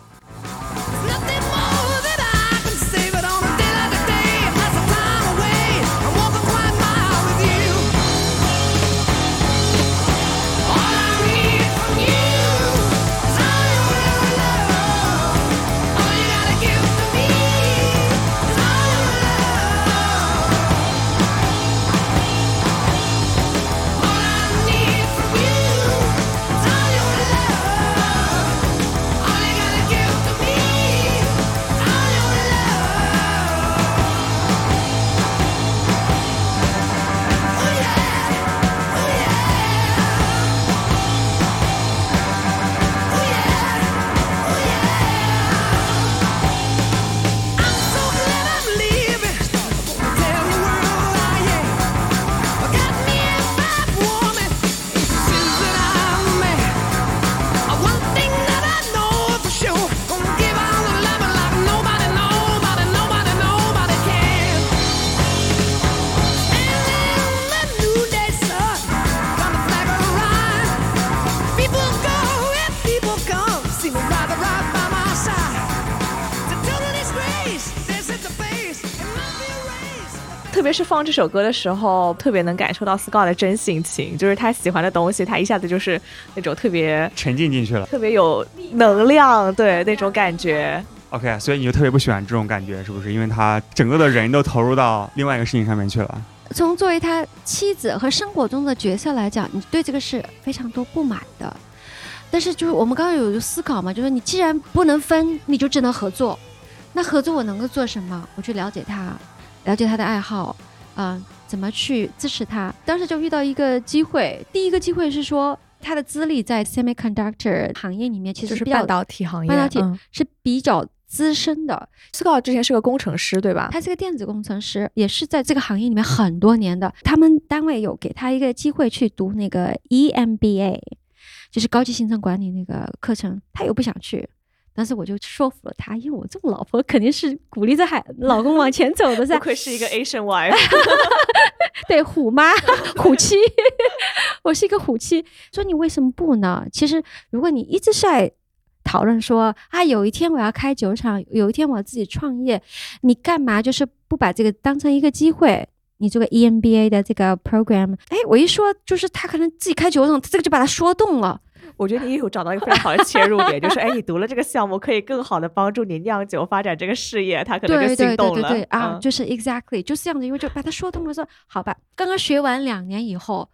是放这首歌的时候，特别能感受到 Scott 的真性情，就是他喜欢的东西，他一下子就是那种特别沉浸进去了。特别有能量，对那种感觉。OK，所以你就特别不喜欢这种感觉，是不是？因为他整个的人都投入到另外一个事情上面去了。从作为他妻子和生活中的角色来讲，你对这个是非常多不满的。但是就是我们刚刚有一个思考嘛，就是你既然不能分，你就只能合作。那合作我能够做什么？我去了解他，了解他的爱好，嗯、怎么去支持他。当时就遇到一个机会，第一个机会是说他的资历在 semiconductor 行业里面其实是半导体行业，半导体嗯是比较资深的，Scott 之前是个工程师，对吧？他是个电子工程师，也是在这个行业里面很多年的。他们单位有给他一个机会去读那个 E EMBA，就是高级行政管理那个课程，他又不想去。但是我就说服了他，因为我这种老婆肯定是鼓励着海老公往前走的噻不。愧是一个 Asian wife，对，虎妈、虎妻，我是一个虎妻。说你为什么不呢？其实如果你一直在讨论说啊，有一天我要开酒厂，有一天我要自己创业，你干嘛就是不把这个当成一个机会？你这个 E EMBA 的这个 program，哎，我一说就是他可能自己开酒厂，这个就把他说动了。我觉得你有找到一个非常好的切入点，就是哎，你读了这个项目，可以更好的帮助你酿酒发展这个事业，他可能就对对对心动了。对对啊，嗯就是 exactly 就是这样子，因为就把他说通了，说好吧，刚刚学完两年以后，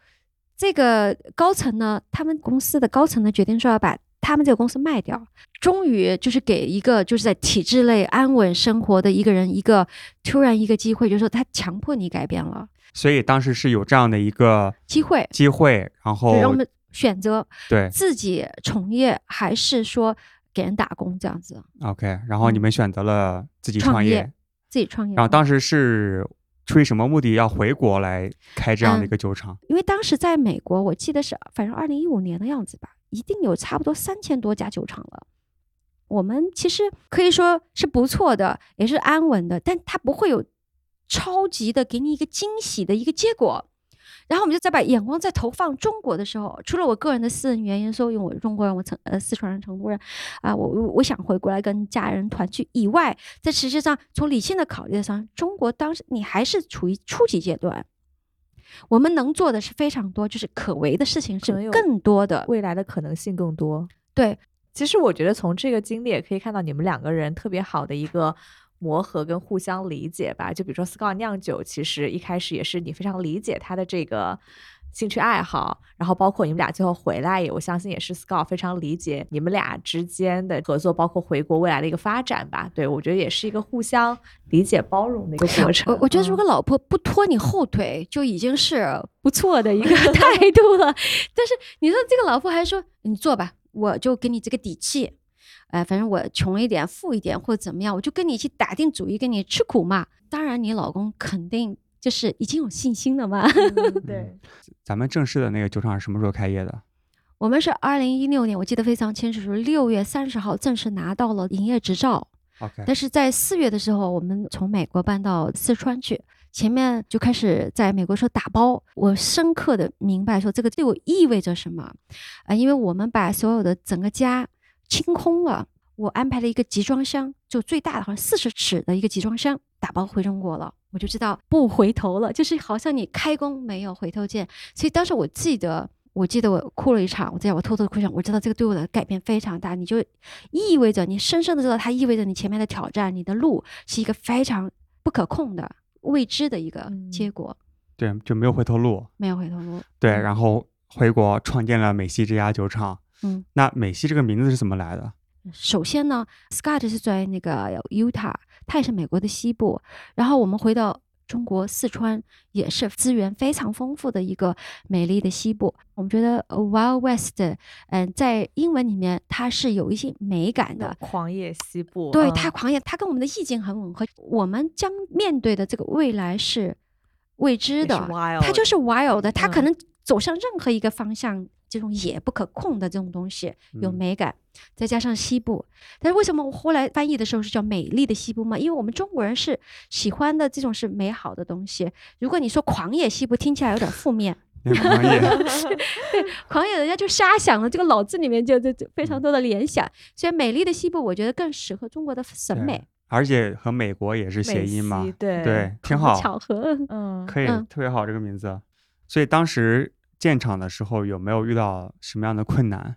这个高层呢，他们公司的高层呢决定说要把他们这个公司卖掉，终于就是给一个就是在体制内安稳生活的一个人一个突然一个机会，就是说他强迫你改变了所以当时是有这样的一个机会，机会，然后让我们选择对自己从业还是说给人打工这样子，OK，然后你们选择了自己创业自己创业。然后当时是出于什么目的要回国来开这样的一嗯个酒厂？因为当时在美国，我记得是反正二零一五年的样子吧，一定有差不多三千多家酒厂了。我们其实可以说是不错的，也是安稳的，但它不会有超级的给你一个惊喜的一个结果。然后我们就再把眼光再投放中国的时候，除了我个人的私人原因，说因为我是中国人，我成呃四川人、成都人啊，我我我想回国来跟家人团聚以外，在实际上从理性的考虑上，中国当时你还是处于初级阶段，我们能做的是非常多，就是可为的事情是更多的。未来的可能性更多。对，其实我觉得从这个经历也可以看到你们两个人特别好的一个磨合跟互相理解吧。就比如说 Scott 酿酒，其实一开始也是你非常理解他的这个兴趣爱好，然后包括你们俩最后回来也，我相信也是 Scott 非常理解你们俩之间的合作，包括回国未来的一个发展吧。对我觉得也是一个互相理解包容的一个过程。我我觉得如嗯果老婆不拖你后腿，就已经是 不错的一个 态度了。但是你说这个老婆还说你做吧，我就给你这个底气。哎、反正我穷一点、富一点或者怎么样，我就跟你去打定主意，跟你吃苦嘛。当然，你老公肯定就是已经有信心了嘛。嗯对。咱们正式的那个酒厂是什么时候开业的？我们是二零一六年，我记得非常清楚，是六月三十号正式拿到了营业执照。OK，但是在四月的时候，我们从美国搬到四川去，前面就开始在美国说打包。我深刻的明白说这个对我意味着什么，啊、因为我们把所有的整个家清空了，我安排了一个集装箱，就最大的好像四十尺的一个集装箱，打包回中国了。我就知道不回头了，就是好像你开弓没有回头箭。所以当时我记得。我记得我哭了一场，我在我偷偷地哭一场。我知道这个对我的改变非常大，你就意味着你深深的知道，它意味着你前面的挑战，你的路是一个非常不可控的未知的一个嗯结果，对，就没有回头路。没有回头路。对，嗯然后回国创建了美西这家酒厂。嗯，那美西这个名字是怎么来的？首先呢，Scott 是在那个 Utah，它也是美国的西部。然后我们回到中国四川，也是资源非常丰富的一个美丽的西部。我们觉得呃 Wild West，嗯、在英文里面它是有一些美感的。狂野西部，对嗯它狂野，它跟我们的意境很吻合。我们将面对的这个未来是未知的，wild 它就是 wild 的，它可嗯能走向任何一个方向，这种野不可控的这种东西有嗯美感，再加上西部。但是为什么我后来翻译的时候是叫美丽的西部嘛？因为我们中国人是喜欢的这种是美好的东西。如果你说狂野西部，听起来有点负面。狂野，对狂野人家就瞎想了，这个脑子里面就就就非嗯常多的联想。所以美丽的西部，我觉得更适合中国的审美。而且和美国也是谐音嘛，对对，挺好好，巧合。嗯，可以，嗯特别好这个名字。所以当时建厂的时候有没有遇到什么样的困难？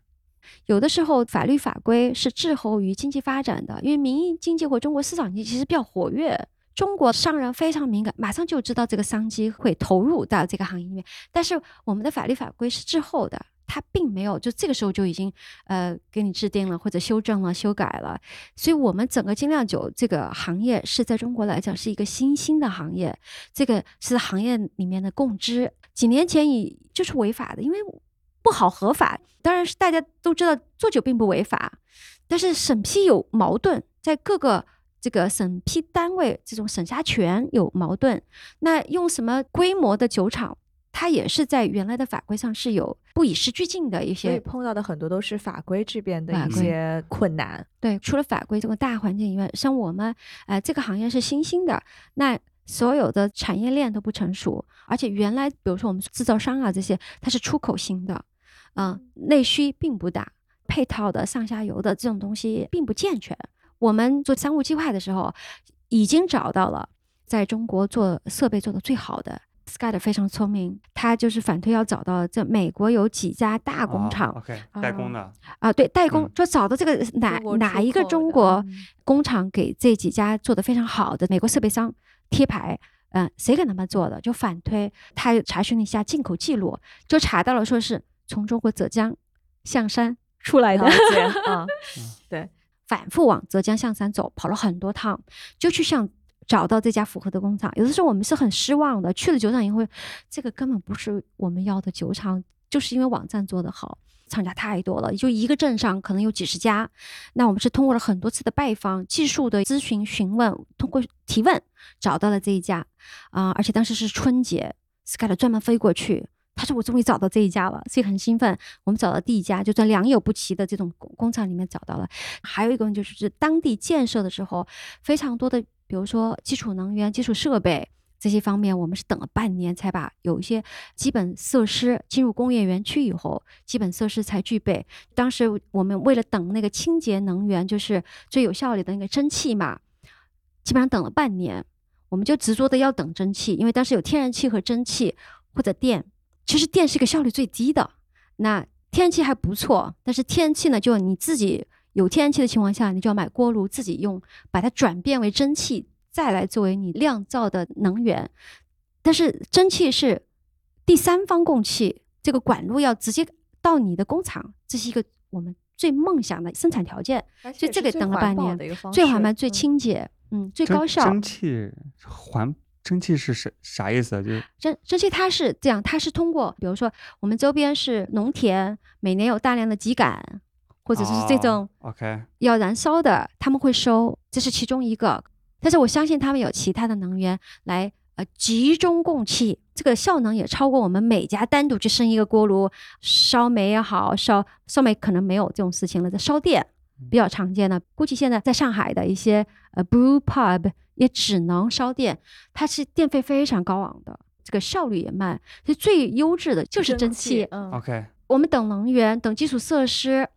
有的时候法律法规是滞后于经济发展的，因为民营经济或中国市场经济其实比较活跃。中国商人非常敏感，马上就知道这个商机会投入到这个行业里面。但是我们的法律法规是滞后的，它并没有就这个时候就已经呃给你制定了或者修正了、修改了。所以，我们整个精酿酒这个行业是在中国来讲是一个新兴的行业，这个是行业里面的共知。几年前已就是违法的，因为不好合法。当然是大家都知道做酒并不违法，但是审批有矛盾，在各个这个审批单位这种审查权有矛盾。那用什么规模的酒厂，它也是在原来的法规上是有不与时俱进的一所以些碰到的很多都是法规这边的一些困难。对，除了法规这个大环境以外，像我们，呃，这个行业是新兴的，那所有的产业链都不成熟，而且原来比如说我们制造商啊这些，它是出口型的，嗯、内需并不大，配套的上下游的这种东西并不健全。我们做商务计划的时候，已经找到了在中国做设备做的最好的。Scott 非常聪明，他就是反推要找到这美国有几家大工哦厂 OK 代工的，啊，对，代工嗯就找到这个哪哪一个中国嗯工厂给这几家做的非常好的美国设备商贴牌，嗯、谁给他们做的？就反推，他查询了一下进口记录，就查到了说是从中国浙江象山出来的 啊，反复往浙江象山走，跑了很多趟，就去想找到这家符合的工厂。有的时候我们是很失望的，去了酒厂以后，这个根本不是我们要的酒厂，就是因为网站做得好。厂家太多了，就一个镇上可能有几十家。那我们是通过了很多次的拜访、技术的咨询、询问，通过提问找到了这一家啊、而且当时是春节，Sky 专门飞过去。他说：“我终于找到这一家了，所以很兴奋。我们找到第一家，就在良莠不齐的这种工厂里面找到了。还有一个问题就，是当地建设的时候，非常多的，比如说基础能源、基础设备这些方面，我们是等了半年才把有一些基本设施进入工业园区以后，基本设施才具备。当时我们为了等那个清洁能源，就是最有效率的那个蒸汽嘛，基本上等了半年，我们就执着的要等蒸汽，因为当时有天然气和蒸汽或者电，其实电是一个效率最低的。那天然气还不错，但是天然气呢，就你自己有天然气的情况下，你就要买锅炉自己用，把它转变为蒸汽，再来作为你酿造的能源。但是蒸汽是第三方供气，这个管路要直接到你的工厂，这是一个我们最梦想的生产条件，所以这个且是最环保等了半年的一个方式最缓慢、最嗯清洁，嗯，最高效。蒸汽环蒸汽是啥啥意思啊？就是蒸蒸汽它是这样，它是通过，比如说我们周边是农田，每年有大量的秸秆，或者是这哦种 OK 要燃烧的，他们会收，这是其中一个。但是我相信他们有其他的能源来呃集中供气，这个效能也超过我们每家单独去生一个锅炉烧煤也好，烧烧煤可能没有这种事情了，在烧电比较常见的。估计现在在上海的一些呃 brew pub 也只能烧电，它是电费非常高昂的，这个效率也慢，所以最优质的就是蒸汽。嗯，OK，我们等能源，等基础设施，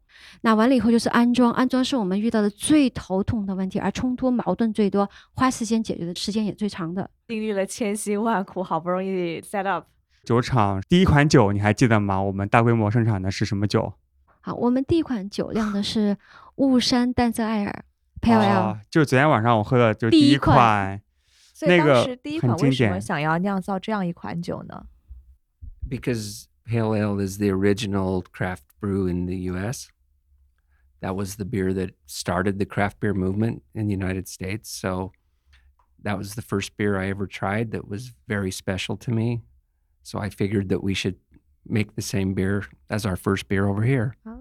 那完了以后就是安装，安装是我们遇到的最头痛的问题，而冲突矛盾最多，花时间解决的时间也最长的。经历了千辛万苦，好不容易 set up。酒厂第一款酒你还记得吗？我们大规模生产的是什么酒？好，我们第一款酒酿的是雾山淡色艾尔 Pale Ale，、啊，就是昨天晚上我喝的，就是第一款款。所以当那个时第一很款为什么经典想要酿造这样一款酒呢？because pale ale is the original craft brew in the US. That was the beer that started the craft beer movement in the United States. So that was the first beer I ever tried that was very special to me. So I figured that we should make the same beer as our first beer over here. 哦，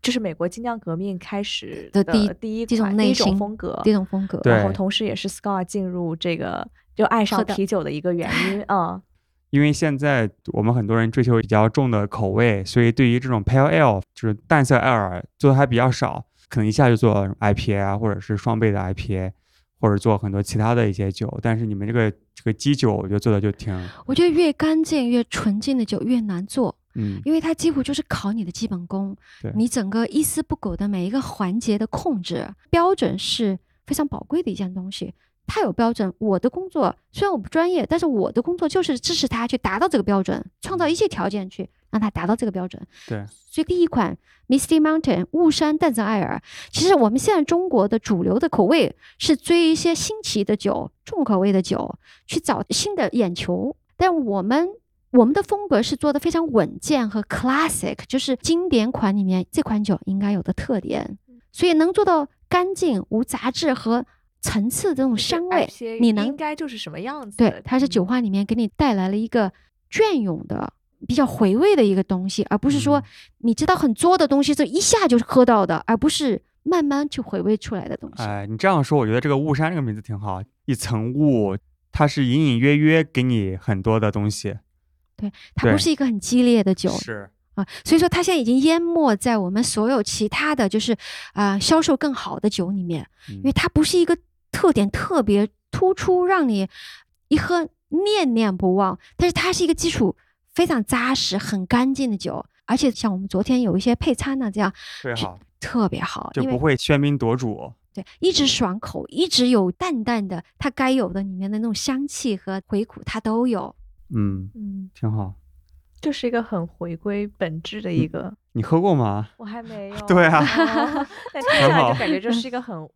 这是美国精酿革命开始的第一第一这种款第一种类型风格，这种风格。对然后同时也是 Scott 进入这个就爱上喝的啤酒的一个原因。嗯， 因为现在我们很多人追求比较重的口味，所以对于这种 pale ale 就是淡色艾尔做的还比较少，可能一下就做 IPA 啊，或者是双倍的 IPA，或者做很多其他的一些酒。但是你们这个这个基酒，我觉得做的就挺我觉得越干净越纯净的酒越难做，嗯因为它几乎就是考你的基本功对，你整个一丝不苟的每一个环节的控制标准是非常宝贵的一件东西。它有标准，我的工作虽然我不专业，但是我的工作就是支持他去达到这个标准，创造一切条件去让他达到这个标准。对，所以第一款 Misty Mountain 雾山淡泽艾尔，其实我们现在中国的主流的口味是追一些新奇的酒、重口味的酒，去找新的眼球。但我们我们的风格是做的非常稳健和 classic，就是经典款里面这款酒应该有的特点，所以能做到干净、无杂质和层次这种香味，你能应该就是什么样子？对，它是酒嗯花里面给你带来了一个隽永的、比较回味的一个东西，而不是说嗯你知道很作的东西，这一下就是喝到的，而不是慢慢去回味出来的东西。哎，你这样说，我觉得这个雾山这个名字挺好，一层雾，它是隐隐约约给你很多的东西。对它不是一个很激烈的酒是，啊，所以说它现在已经淹没在我们所有其他的就是啊、销售更好的酒里面，因为嗯它不是一个特点特别突出，让你一喝念念不忘，但是它是一个基础非常扎实、很干净的酒，而且像我们昨天有一些配餐呢，这样特别好，特别好，就不会喧宾夺主。对一直爽口，一直有淡淡的它该有的里面的那种香气和回苦，它都有。嗯，嗯，挺好。就是一个很回归本质的一个。你喝过吗？我还没有。对啊哦 但听起来就感觉就是一个很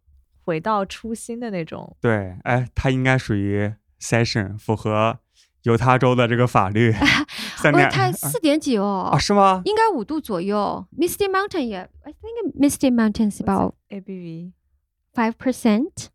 回到初心的那种。对，哎，它应该属于 session，符合犹他州的这个法律。三哦点，它四点几哦，啊？是吗？应该五度左右。Misty Mountain 也，I think Misty Mountain is about ABV five percent，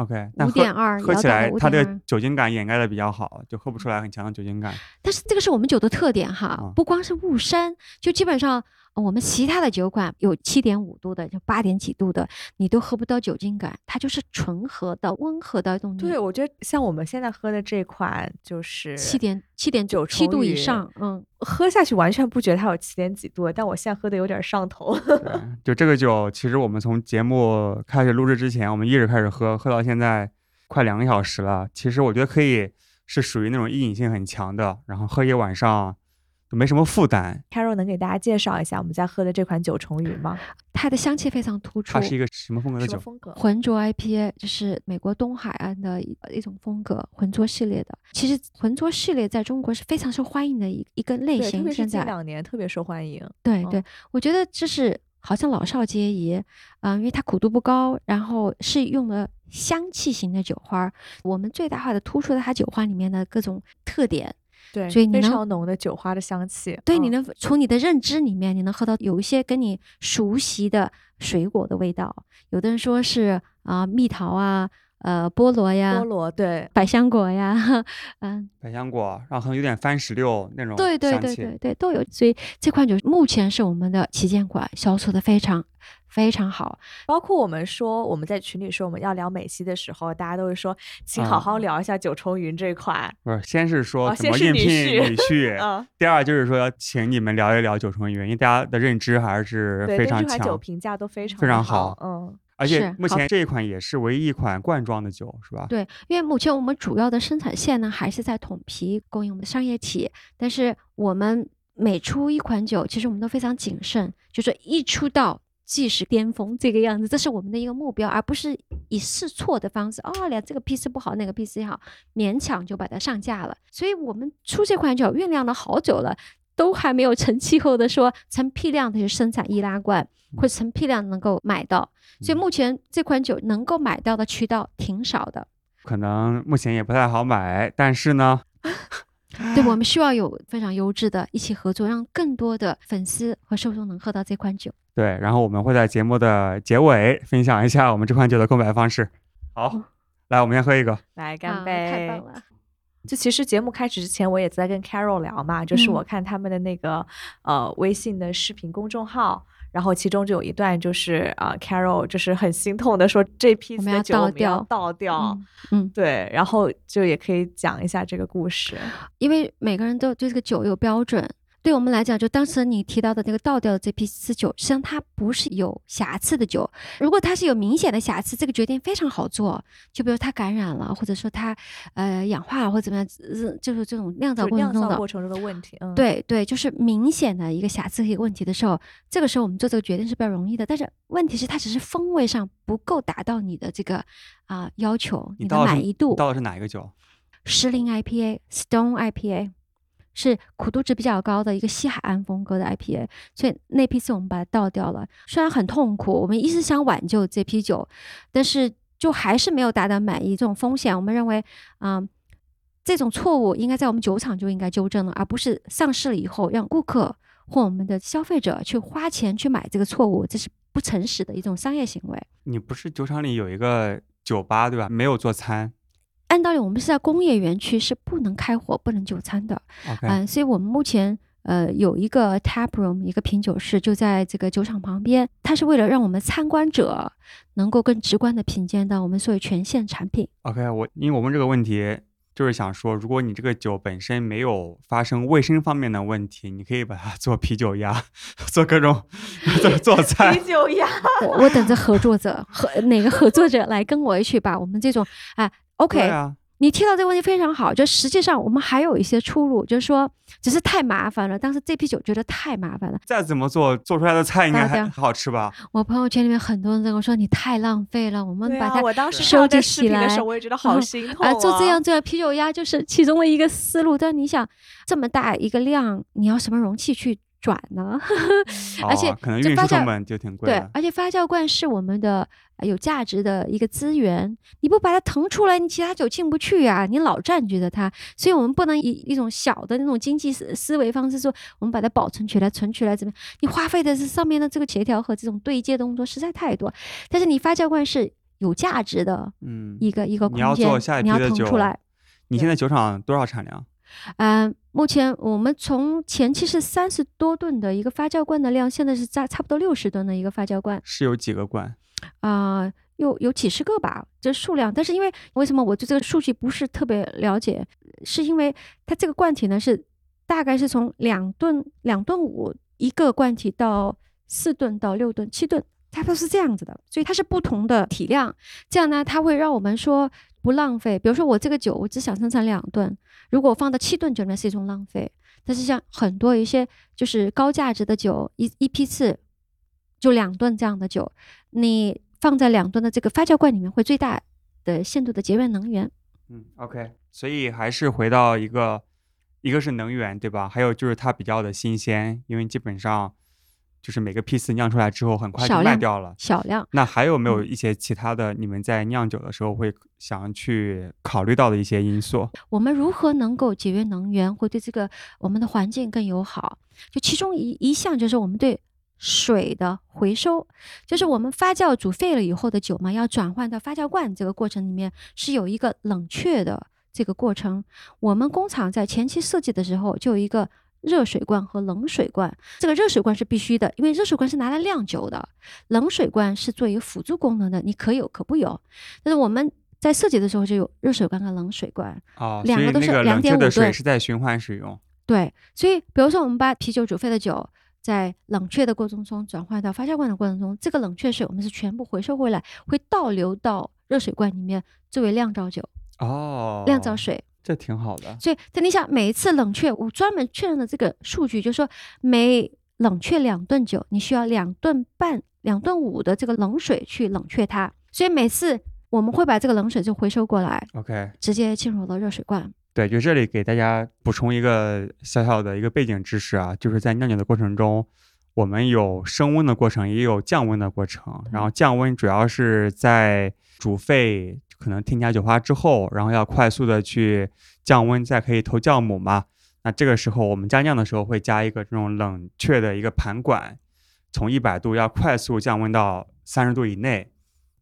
OK，那喝五点二，喝起来它的5.2酒精感掩盖的比较好，就喝不出来很强的酒精感。但是这个是我们酒的特点哈，啊不光是雾山，就基本上呃我们其他的酒款有七点五度的，就八点几度的，你都喝不到酒精感，它就是纯和的、温和的这种。对，我觉得像我们现在喝的这款就是七点七点九七度以上，嗯，喝下去完全不觉得它有七点几度，但我现在喝的有点上头。对，就这个酒，其实我们从节目开始录制之前，我们一直开始喝，喝到现在快两个小时了。其实我觉得可以是属于那种易饮性很强的，然后喝一晚上都没什么负担。Carol 能给大家介绍一下我们在喝的这款九重宇吗？它的香气非常突出。它是一个什么风格的酒？风格？浑浊 IPA 就是美国东海岸的一一种风格，浑浊系列的。其实浑浊系列在中国是非常受欢迎的一一个类型，现在近两年特别受欢迎。嗯对对，我觉得这是好像老少皆宜，嗯、因为它苦度不高，然后是用的香气型的酒花，我们最大化的突出了它酒花里面的各种特点。对，所以你能常浓的酒花的香气。对，嗯你能从你的认知里面，你能喝到有一些跟你熟悉的水果的味道。有的人说是啊、蜜桃啊、呃菠萝呀菠、萝对，百香果呀，嗯，百香果，然后可能有点番石榴那种对对香气对对对都有。所以这款酒目前是我们的旗舰款，销售的非常非常好。包括我们说我们在群里说我们要聊美西的时候，大家都会说，请好啊好聊一下九重云这款。不是，先是说哦怎么应聘女婿女婿，嗯，第二就是说要请你们聊一聊九重云，因为大家的认知还是，非常强对这款酒，评价都非常非常好好。嗯，而且目前这一款也是唯一一款罐装的酒，是吧？对，因为目前我们主要的生产线呢还是在桶皮供应我们的商业体，但是我们每出一款酒，其实我们都非常谨慎，就是一出道即是巅峰这个样子，这是我们的一个目标，而不是以试错的方式，哦，两这个批次不好，那个批次好，勉强就把它上架了。所以我们出这款酒酝酿了好久了。都还没有成气候的说成批量的去生产易拉罐，或者成批量能够买到，所以目前这款酒能够买到的渠道挺少的。可能目前也不太好买，但是呢，对，我们需要有非常优质的一起合作，让更多的粉丝和受众能喝到这款酒。对，然后我们会在节目的结尾分享一下我们这款酒的购买方式。好，来，我们先喝一个。来啊干杯！太棒了！就其实节目开始之前，我也在跟 Carol 聊嘛，就是嗯我看他们的那个、呃微信的视频公众号，然后其中就有一段就是啊、呃 Carol 就是很心痛的说这批次的酒我们要倒掉倒掉，嗯嗯，对，然后就也可以讲一下这个故事。因为每个人都对这个酒有标准。对我们来讲，就当时你提到的那个倒掉的这批次酒，实际上它不是有瑕疵的酒。如果它是有明显的瑕疵，这个决定非常好做。就比如它感染了，或者说它呃氧化了或者怎么样，呃就是这种酿造酿过程中的造过程中的问题，嗯，，对对，就是明显的一个瑕疵和一个问题的时候，这个时候我们做这个决定是比较容易的。但是问题是，它只是风味上不够达到你的这个啊、要求，你的满意度你。倒的是哪一个酒？石林 IPA、Stone IPA 是苦度值比较高的一个西海岸风格的 IPA，所以那批次我们把它倒掉了。虽然很痛苦，我们一直想挽救这批酒，但是就还是没有达到满意。这种风险，我们认为，啊、这种错误应该在我们酒厂就应该纠正了，而不是上市了以后让顾客或我们的消费者去花钱去买这个错误，这是不诚实的一种商业行为。你不是酒厂里有一个酒吧对吧？没有做餐。按道理，我们是在工业园区是不能开火、不能就餐的。嗯，所以我们目前呃有一个 tap room，一个品酒室，就在这个酒厂旁边。它是为了让我们参观者能够更直观的品鉴到我们所有全线产品。OK，我因为我问这个问题，就是想说，如果你这个酒本身没有发生卫生方面的问题，你可以把它做啤酒鸭，做各种做做菜啤。酒鸭，我我等着合作者和哪个合作者来跟我一起把我们这种啊 OK，、对啊，你提到这个问题非常好，就实际上我们还有一些出路，就是说只是太麻烦了。当时这批酒觉得太麻烦了，再怎么做，做出来的菜应该还好吃吧？我朋友圈里面很多人跟我说你太浪费了，我们把它我当时收看到这集起来视频的时候，我也觉得好嗯心痛啊，做这样这样啤酒鸭就是其中的一个思路。但你想，这么大一个量，你要什么容器去转呢？而且哦、可能运这发酵输成本就挺贵，。对而且发酵罐是我们的呃有价值的一个资源，你不把它腾出来，你其他酒进不去呀、你老占据着它，所以我们不能以一种小的那种经济思思维方式说，我们把它保存起来、存起来，怎么样？你花费的是上面的这个协调和这种对接动作实在太多，但是你发酵罐是有价值的嗯，一个一个你要空间，做下一你要批的酒腾出来。你现在酒厂多少产量？嗯、目前我们从前期是三十多吨的一个发酵罐的量，现在是差差不多六十吨的一个发酵罐是有几个罐？啊、有有几十个吧，这数量。但是因为为什么我对这个数据不是特别了解，是因为它这个罐体呢是大概是从两吨两吨五一个罐体到四吨到六吨七吨。差不多是这样子的，所以它是不同的体量，这样呢，它会让我们说不浪费。比如说我这个酒，我只想生产两吨，如果放到七吨酒里面是一种浪费。但是像很多一些就是高价值的酒，一一批次就两吨这样的酒，你放在两吨的这个发酵罐里面，会最大的限度的节约能源。嗯，OK，所以还是回到一个，一个是能源，对吧？还有就是它比较的新鲜，因为基本上就是每个批次酿出来之后很快就卖掉了。小量，那还有没有嗯一些其他的你们在酿酒的时候会想去考虑到的一些因素？我们如何能够节约能源，会对这个我们的环境更友好？就其中一一项就是我们对水的回收，就是我们发酵煮沸了以后的酒嘛，要转换到发酵罐这个过程里面是有一个冷却的这个过程。我们工厂在前期设计的时候就有一个热水罐和冷水罐，这个热水罐是必须的，因为热水罐是拿来酿酒的，冷水罐是做一个辅助功能的，你可有可不有。但是我们在设计的时候就有热水罐跟冷水罐，哦，两个都是所以那个冷却2.5的水吨是在循环使用。对，所以比如说我们把啤酒煮沸的酒，在冷却的过程中转换到发酵罐的过程中，这个冷却水我们是全部回收回来，会倒流到热水罐里面作为酿造酒、哦，酿造水。这挺好的。所以，但你想，每一次冷却，我专门确认了这个数据，就是说每冷却两吨酒，你需要两吨半、两吨五的这个冷水去冷却它。所以每次我们会把这个冷水就回收过来，OK，直接进入了热水罐。对，就这里给大家补充一个小小的一个背景知识啊，就是在酿酒的过程中，我们有升温的过程，也有降温的过程。然后降温主要是在煮沸可能添加酒花之后，然后要快速的去降温，再可以投酵母嘛。那这个时候我们加酿的时候会加一个这种冷却的一个盘管，从一百度要快速降温到三十度以内。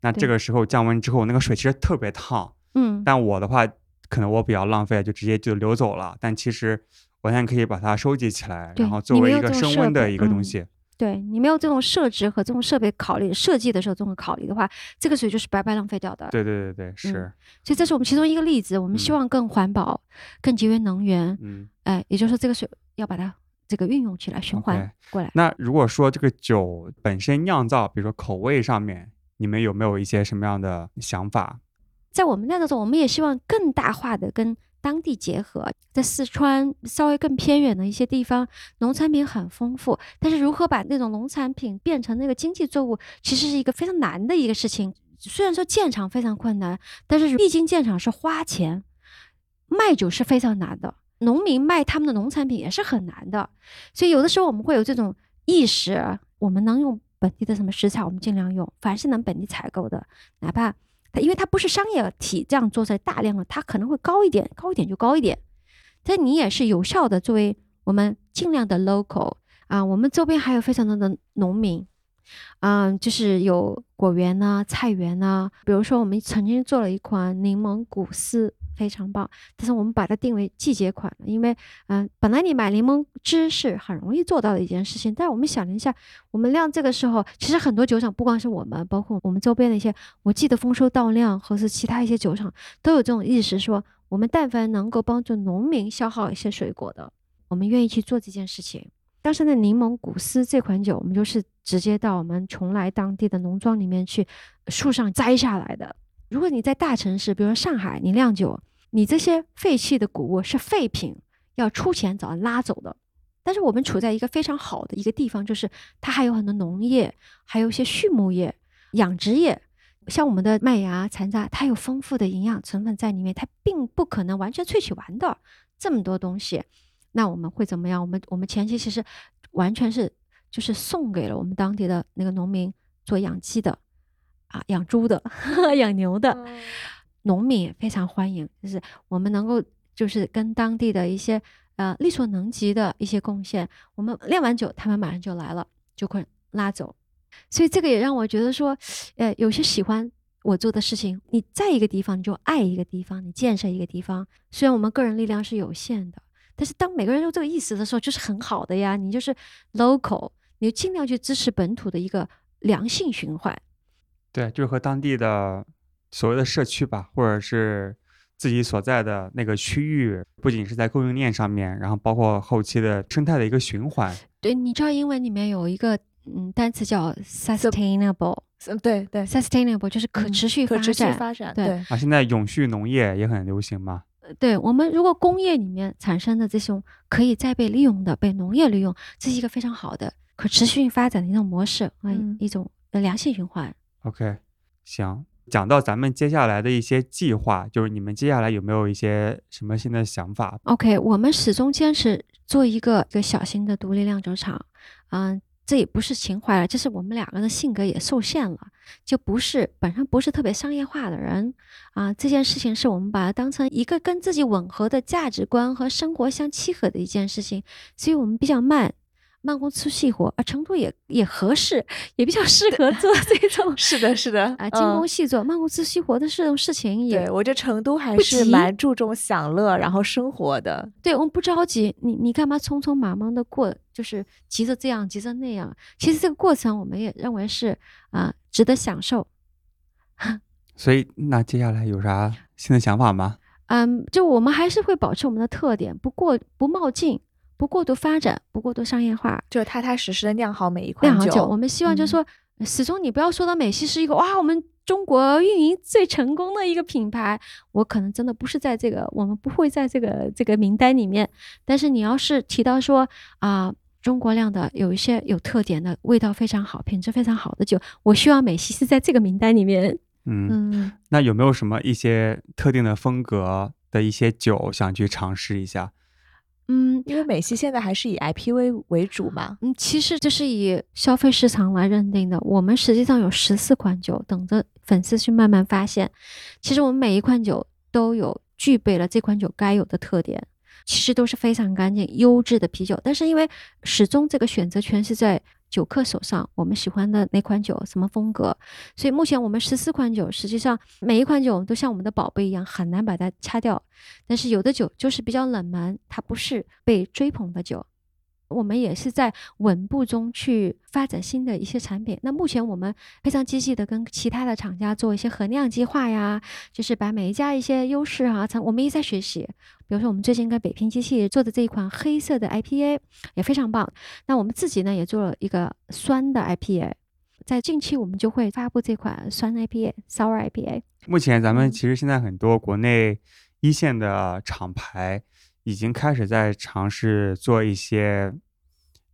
那这个时候降温之后，那个水其实特别烫，嗯，但我的话，可能我比较浪费，就直接就流走了。但其实完全可以把它收集起来，然后作为一个升温的一个东嗯西。对你没有这种设置和这种设备考虑设计的时候这种考虑的话，这个水就是白白浪费掉的。对对对对，是，所以这是我们其中一个例子。我们希嗯望更环保、更节约能源。嗯。哎，也就是说，这个水要把它这个运用起来，循环过来。那如果说这个酒本身酿造，比如说口味上面，你们有没有一些什么样的想法？在我们酿造中，我们也希望更大化的跟当地结合。在四川稍微更偏远的一些地方，农产品很丰富，但是如何把那种农产品变成那个经济作物，其实是一个非常难的一个事情。虽然说建厂非常困难，但是毕竟建厂是花钱，卖酒是非常难的。农民卖他们的农产品也是很难的，所以有的时候我们会有这种意识，我们能用本地的什么食材，我们尽量用，凡是能本地采购的，哪怕它因为它不是商业体这样做出来大量的，它可能会高一点，高一点就高一点，但你也是有效的，作为我们尽量的 local 啊，我们周边还有非常多的农民。啊，就是有果园呐、菜园呐、比如说我们曾经做了一款柠檬古斯，非常棒，但是我们把它定为季节款，因为嗯、本来你买柠檬汁是很容易做到的一件事情，但我们想了一下，我们酿这个时候，其实很多酒厂，不光是我们，包括我们周边的一些，我记得丰收倒酿或是其他一些酒厂，都有这种意识说，我们但凡能够帮助农民消耗一些水果的，我们愿意去做这件事情。当时的柠檬古斯这款酒，我们就是直接到我们邛崃当地的农庄里面去，树上摘下来的。如果你在大城市，比如说上海，你酿酒，你这些废弃的谷物是废品，要出钱找人拉走的。但是我们处在一个非常好的一个地方，就是它还有很多农业，还有一些畜牧业、养殖业，像我们的麦芽、残渣，它有丰富的营养成分在里面，它并不可能完全萃取完的这么多东西。那我们会怎么样？我们我们前期其实完全是就是送给了我们当地的那个农民做养鸡的啊，养猪的、养牛的，农民也非常欢迎，就是我们能够就是跟当地的一些呃力所能及的一些贡献，我们练完酒，他们马上就来了，就会拉走。所以这个也让我觉得说，呃，有些喜欢我做的事情，你在一个地方你就爱一个地方，你建设一个地方。虽然我们个人力量是有限的，但是当每个人都这个意识的时候，就是很好的呀。你就是 local，你就尽量去支持本土的一个良性循环。对，就是和当地的所谓的社区吧，或者是自己所在的那个区域，不仅是在供应链上面，然后包括后期的生态的一个循环。对，你知道英文里面有一个嗯单词叫嗯，对对，就是可嗯持续发可持续展。发展，对对，啊，现在永续农业也很流行嘛。对我们如果工业里面产生的这种可以再被利用的，被农业利用，这是一个非常好的可持续发展的一种模式啊嗯一种呃良性循环。OK，行。讲到咱们接下来的一些计划，就是你们接下来有没有一些什么新的想法？OK，我们始终坚持做一个一个小型的独立酿酒厂，嗯、这也不是情怀了，这是我们两个人的性格也受限了，就不是本身不是特别商业化的人啊、这件事情是我们把它当成一个跟自己吻合的价值观和生活相契合的一件事情，所以我们比较慢。慢工出细活，啊，成都也也合适，也比较适合做这 种是的，是的，啊精嗯工细作、慢工出细活的这种事情也对我觉得成都还是蛮注重享乐，然后生活的。对，我们不着急，你你干嘛匆匆忙忙的过，就是急着这样，急着那样？其实这个过程，我们也认为是啊、值得享受。所以那接下来有啥新的想法吗？嗯，就我们还是会保持我们的特点，不过不冒进，不过度发展，不过度商业化，就踏踏实实的酿好每一款酿好酒。我们希望就是嗯说，始终你不要说到美西是一个哇，我们中国运营最成功的一个品牌，我可能真的不是在这个，我们不会在这个这个名单里面。但是你要是提到说啊。中国酿的有一些有特点的、味道非常好、品质非常好的酒，我希望美西是在这个名单里面。嗯，嗯，那有没有什么一些特定的风格的一些酒想去尝试一下？嗯因为美西现在还是以 IPV 为主嘛。嗯，其实这是以消费市场来认定的。我们实际上有十四款酒，等着粉丝去慢慢发现。其实我们每一款酒都有具备了这款酒该有的特点，其实都是非常干净、优质的啤酒。但是因为始终这个选择权是在酒客手上，我们喜欢的哪款酒、什么风格，所以目前我们十四款酒，实际上每一款酒都像我们的宝贝一样，很难把它掐掉。但是有的酒就是比较冷门，它不是被追捧的酒。我们也是在稳步中去发展新的一些产品。那目前我们非常积极的跟其他的厂家做一些合量计划呀，就是把每一家一些优势啊，产我们也在学习。比如说我们最近跟北平机器做的这一款黑色的 IPA 也非常棒。那我们自己呢也做了一个酸的 IPA，在近期我们就会发布这款酸 IPA、sour IPA。目前咱们嗯其实现在很多国内一线的厂牌已经开始在尝试做一些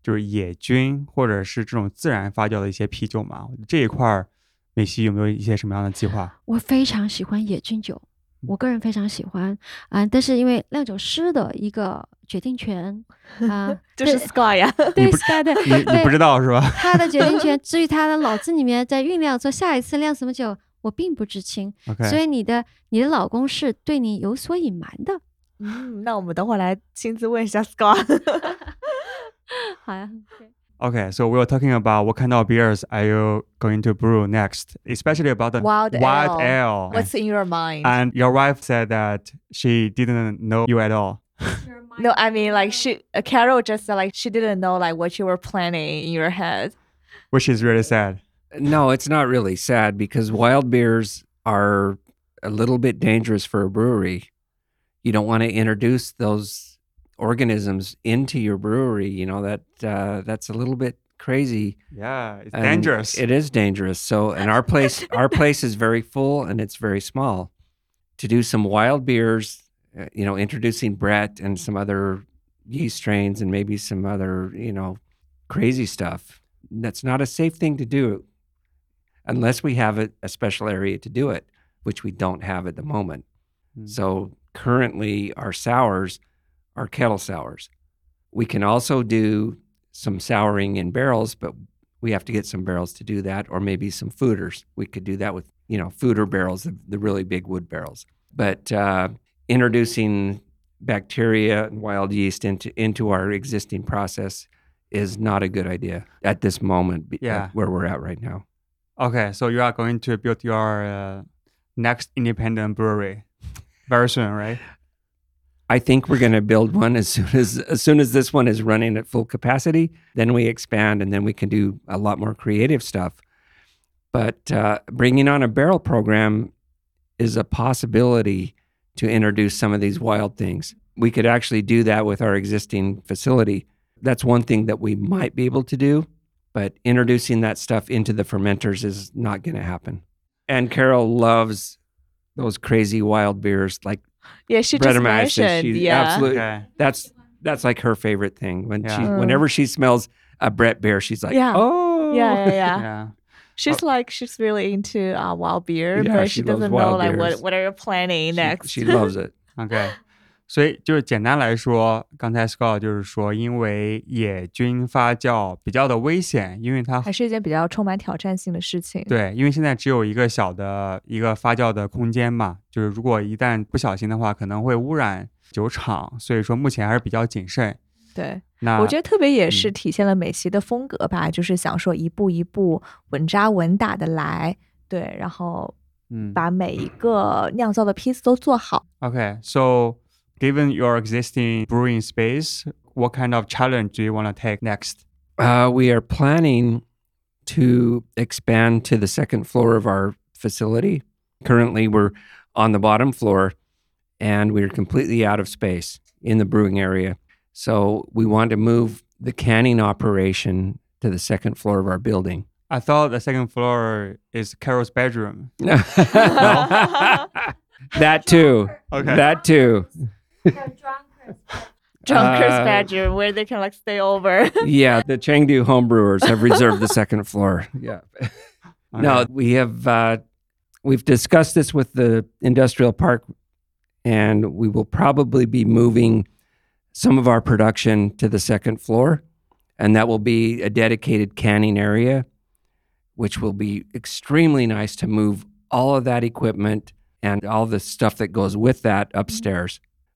就是野菌或者是这种自然发酵的一些啤酒嘛。这一块儿，美西有没有一些什么样的计划？我非常喜欢野菌酒，我个人非常喜欢啊、但是因为酿酒师的一个决定权啊、就是 Sky 呀，对不 Sky 的，你你不知道道是吧？他的决定权，至于他的脑子里面在酝酿说下一次酿什么酒，我并不知情。OK，所以你的你的老公是对你有所隐瞒的。嗯，那我们等会儿来亲自问一下 Sky。好呀， Okay, so we were talking about what kind of beers are you going to brew next, especially about the Wild wild ale. ale. What's in your mind? And your wife said that she didn't know you at all. no, I mean like she, uh, Carol just said like she didn't know like what you were planning in your head. which is really sad. No, it's not really sad because wild beers are a little bit dangerous for a brewery. you don't want to introduce those organisms into your brewery. You know that uh, that's a little bit crazy. Yeah, it's and dangerous. It is dangerous. So, and our place, our place is very full and it's very small. To do some wild beers, uh, you know, introducing Brett and some other yeast strains and maybe some other, you know, crazy stuff. That's not a safe thing to do unless we have a, a special area to do it, which we don't have at the moment. Hmm. So currently, our sours are kettle sours. We can also do some souring in barrels, but we have to get some barrels to do that, or maybe some fooders. We could do that with, you know, fooder barrels, the, the really big wood barrels. But uh, introducing bacteria and wild yeast into into our existing process is not a good idea at this moment. Yeah. where we're at right now. okay, so you are going to build your uh, next independent brewery very soon, right? I think we're going to build one as soon as as soon as this one is running at full capacity. Then we expand, and then we can do a lot more creative stuff. But uh, bringing on a barrel program is a possibility to introduce some of these wild things. We could actually do that with our existing facility. That's one thing that we might be able to do, but introducing that stuff into the fermenters is not going to happen. And Carol loves those crazy wild beers like Yeah, she Bread just and mash, and mentioned. she Yeah. absolutely- Okay. that's that's like her favorite thing. When she Yeah. Mm. whenever she smells a Brett beer, she's like, Yeah. oh Yeah, yeah, yeah. Yeah. She's like she's really into uh, wild beer, Yeah, but she she, doesn't know wild like what what are you planning She- next. She, loves it. OK，所以就是简单来说，刚才 Scott 就是说，因为野菌发酵比较的危险，因为它还是一件比较充满挑战性的事情。对，因为现在只有一个小的一个发酵的空间嘛，就是如果一旦不小心的话，可能会污染酒厂，所以说目前还是比较谨慎。对，那我觉得特别也是嗯体现了美琪的风格吧，就是想说一步一步稳扎稳打的来，对，然后嗯把每一个酿造的批次都做好。Okay, so given your existing brewing space, what kind of challenge do you want to take next? Uh, we are planning to expand to the second floor of our facility. Currently, we're on the bottom floor and we're completely out of space in the brewing area. So, we want to move the canning operation to the second floor of our building. I thought the second floor is Carol's bedroom. that too. Okay. That too. Drunkers Uh, bedroom where they can like stay over. yeah, the Chengdu homebrewers have reserved the second floor. Yeah. No, Okay. we have uh, we've discussed this with the industrial park, and we will probably be moving some of our production to the second floor, and that will be a dedicated canning area, which will be extremely nice to move all of that equipment and all the stuff that goes with that upstairs.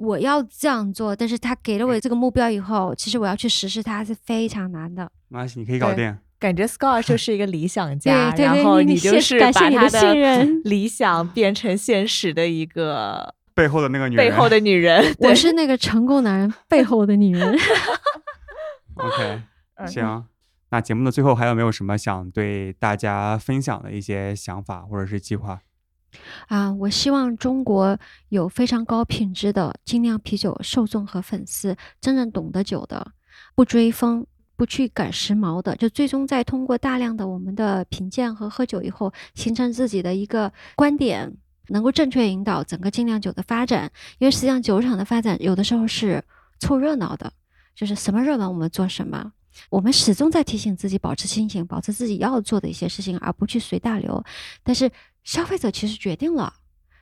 我要这样做，但是他给了我这个目标以后，其实我要去实施它是非常难的。没关系，你可以搞定。感觉 Scott 就是一个理想家，对对对，然后你就是感谢你把他的信任。理想变成现实的一个 背后的那个女人。背后的女人。我是那个成功男人背后的女人。OK，嗯行。那节目的最后还有没有什么想对大家分享的一些想法或者是计划？啊，我希望中国有非常高品质的精酿啤酒受众和粉丝，真正懂得酒的，不追风，不去赶时髦的，就最终在通过大量的我们的品鉴和喝酒以后，形成自己的一个观点，能够正确引导整个精酿酒的发展。因为实际上酒厂的发展有的时候是凑热闹的，就是什么热门我们做什么。我们始终在提醒自己保持清醒，保持自己要做的一些事情，而不去随大流。但是消费者其实决定了，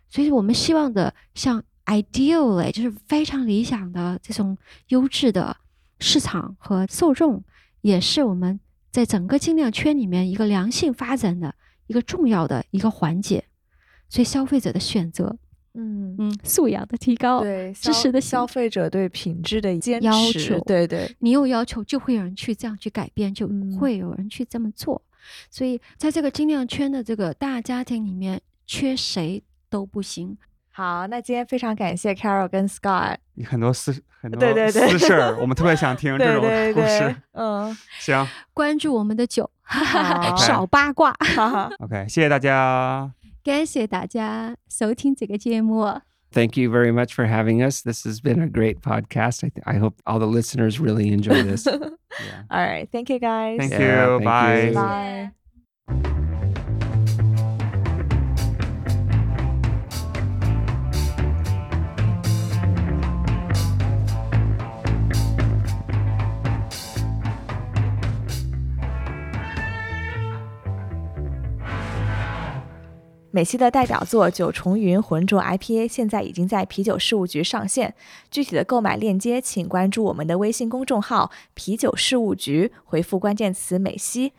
所以我们希望的像 ideally 就是非常理想的这种优质的市场和受众，也是我们在整个精酿圈里面一个良性发展的一个重要的一个环节。所以消费者的选择，嗯，嗯，素养的提高，对，知识的消消费者对品质的坚要持求。对对，你有要求，就会有人去这样去改变，就嗯。会有人去这么做。所以在这个精酿圈的这个大家庭里面，缺谁都不行。好，那今天非常感谢 Carol 跟 Scott，很多私很多对对对私事儿，我们特别想听这对种对对故事。，嗯，行关注我们的酒，好 少八卦。哈哈，，OK，谢谢大家。感谢大家收听这个节目。Thank you very much for having us. This has been a great podcast. I, th- I hope all the listeners really enjoy this. Yeah. All right, thank you guys. Thank Yeah, you. thank Bye. you. Bye. 美西的代表作九重云浑浊 IPA 现在已经在啤酒事务局上线，具体的购买链接请关注我们的微信公众号“啤酒事务局”，回复关键词“美西”。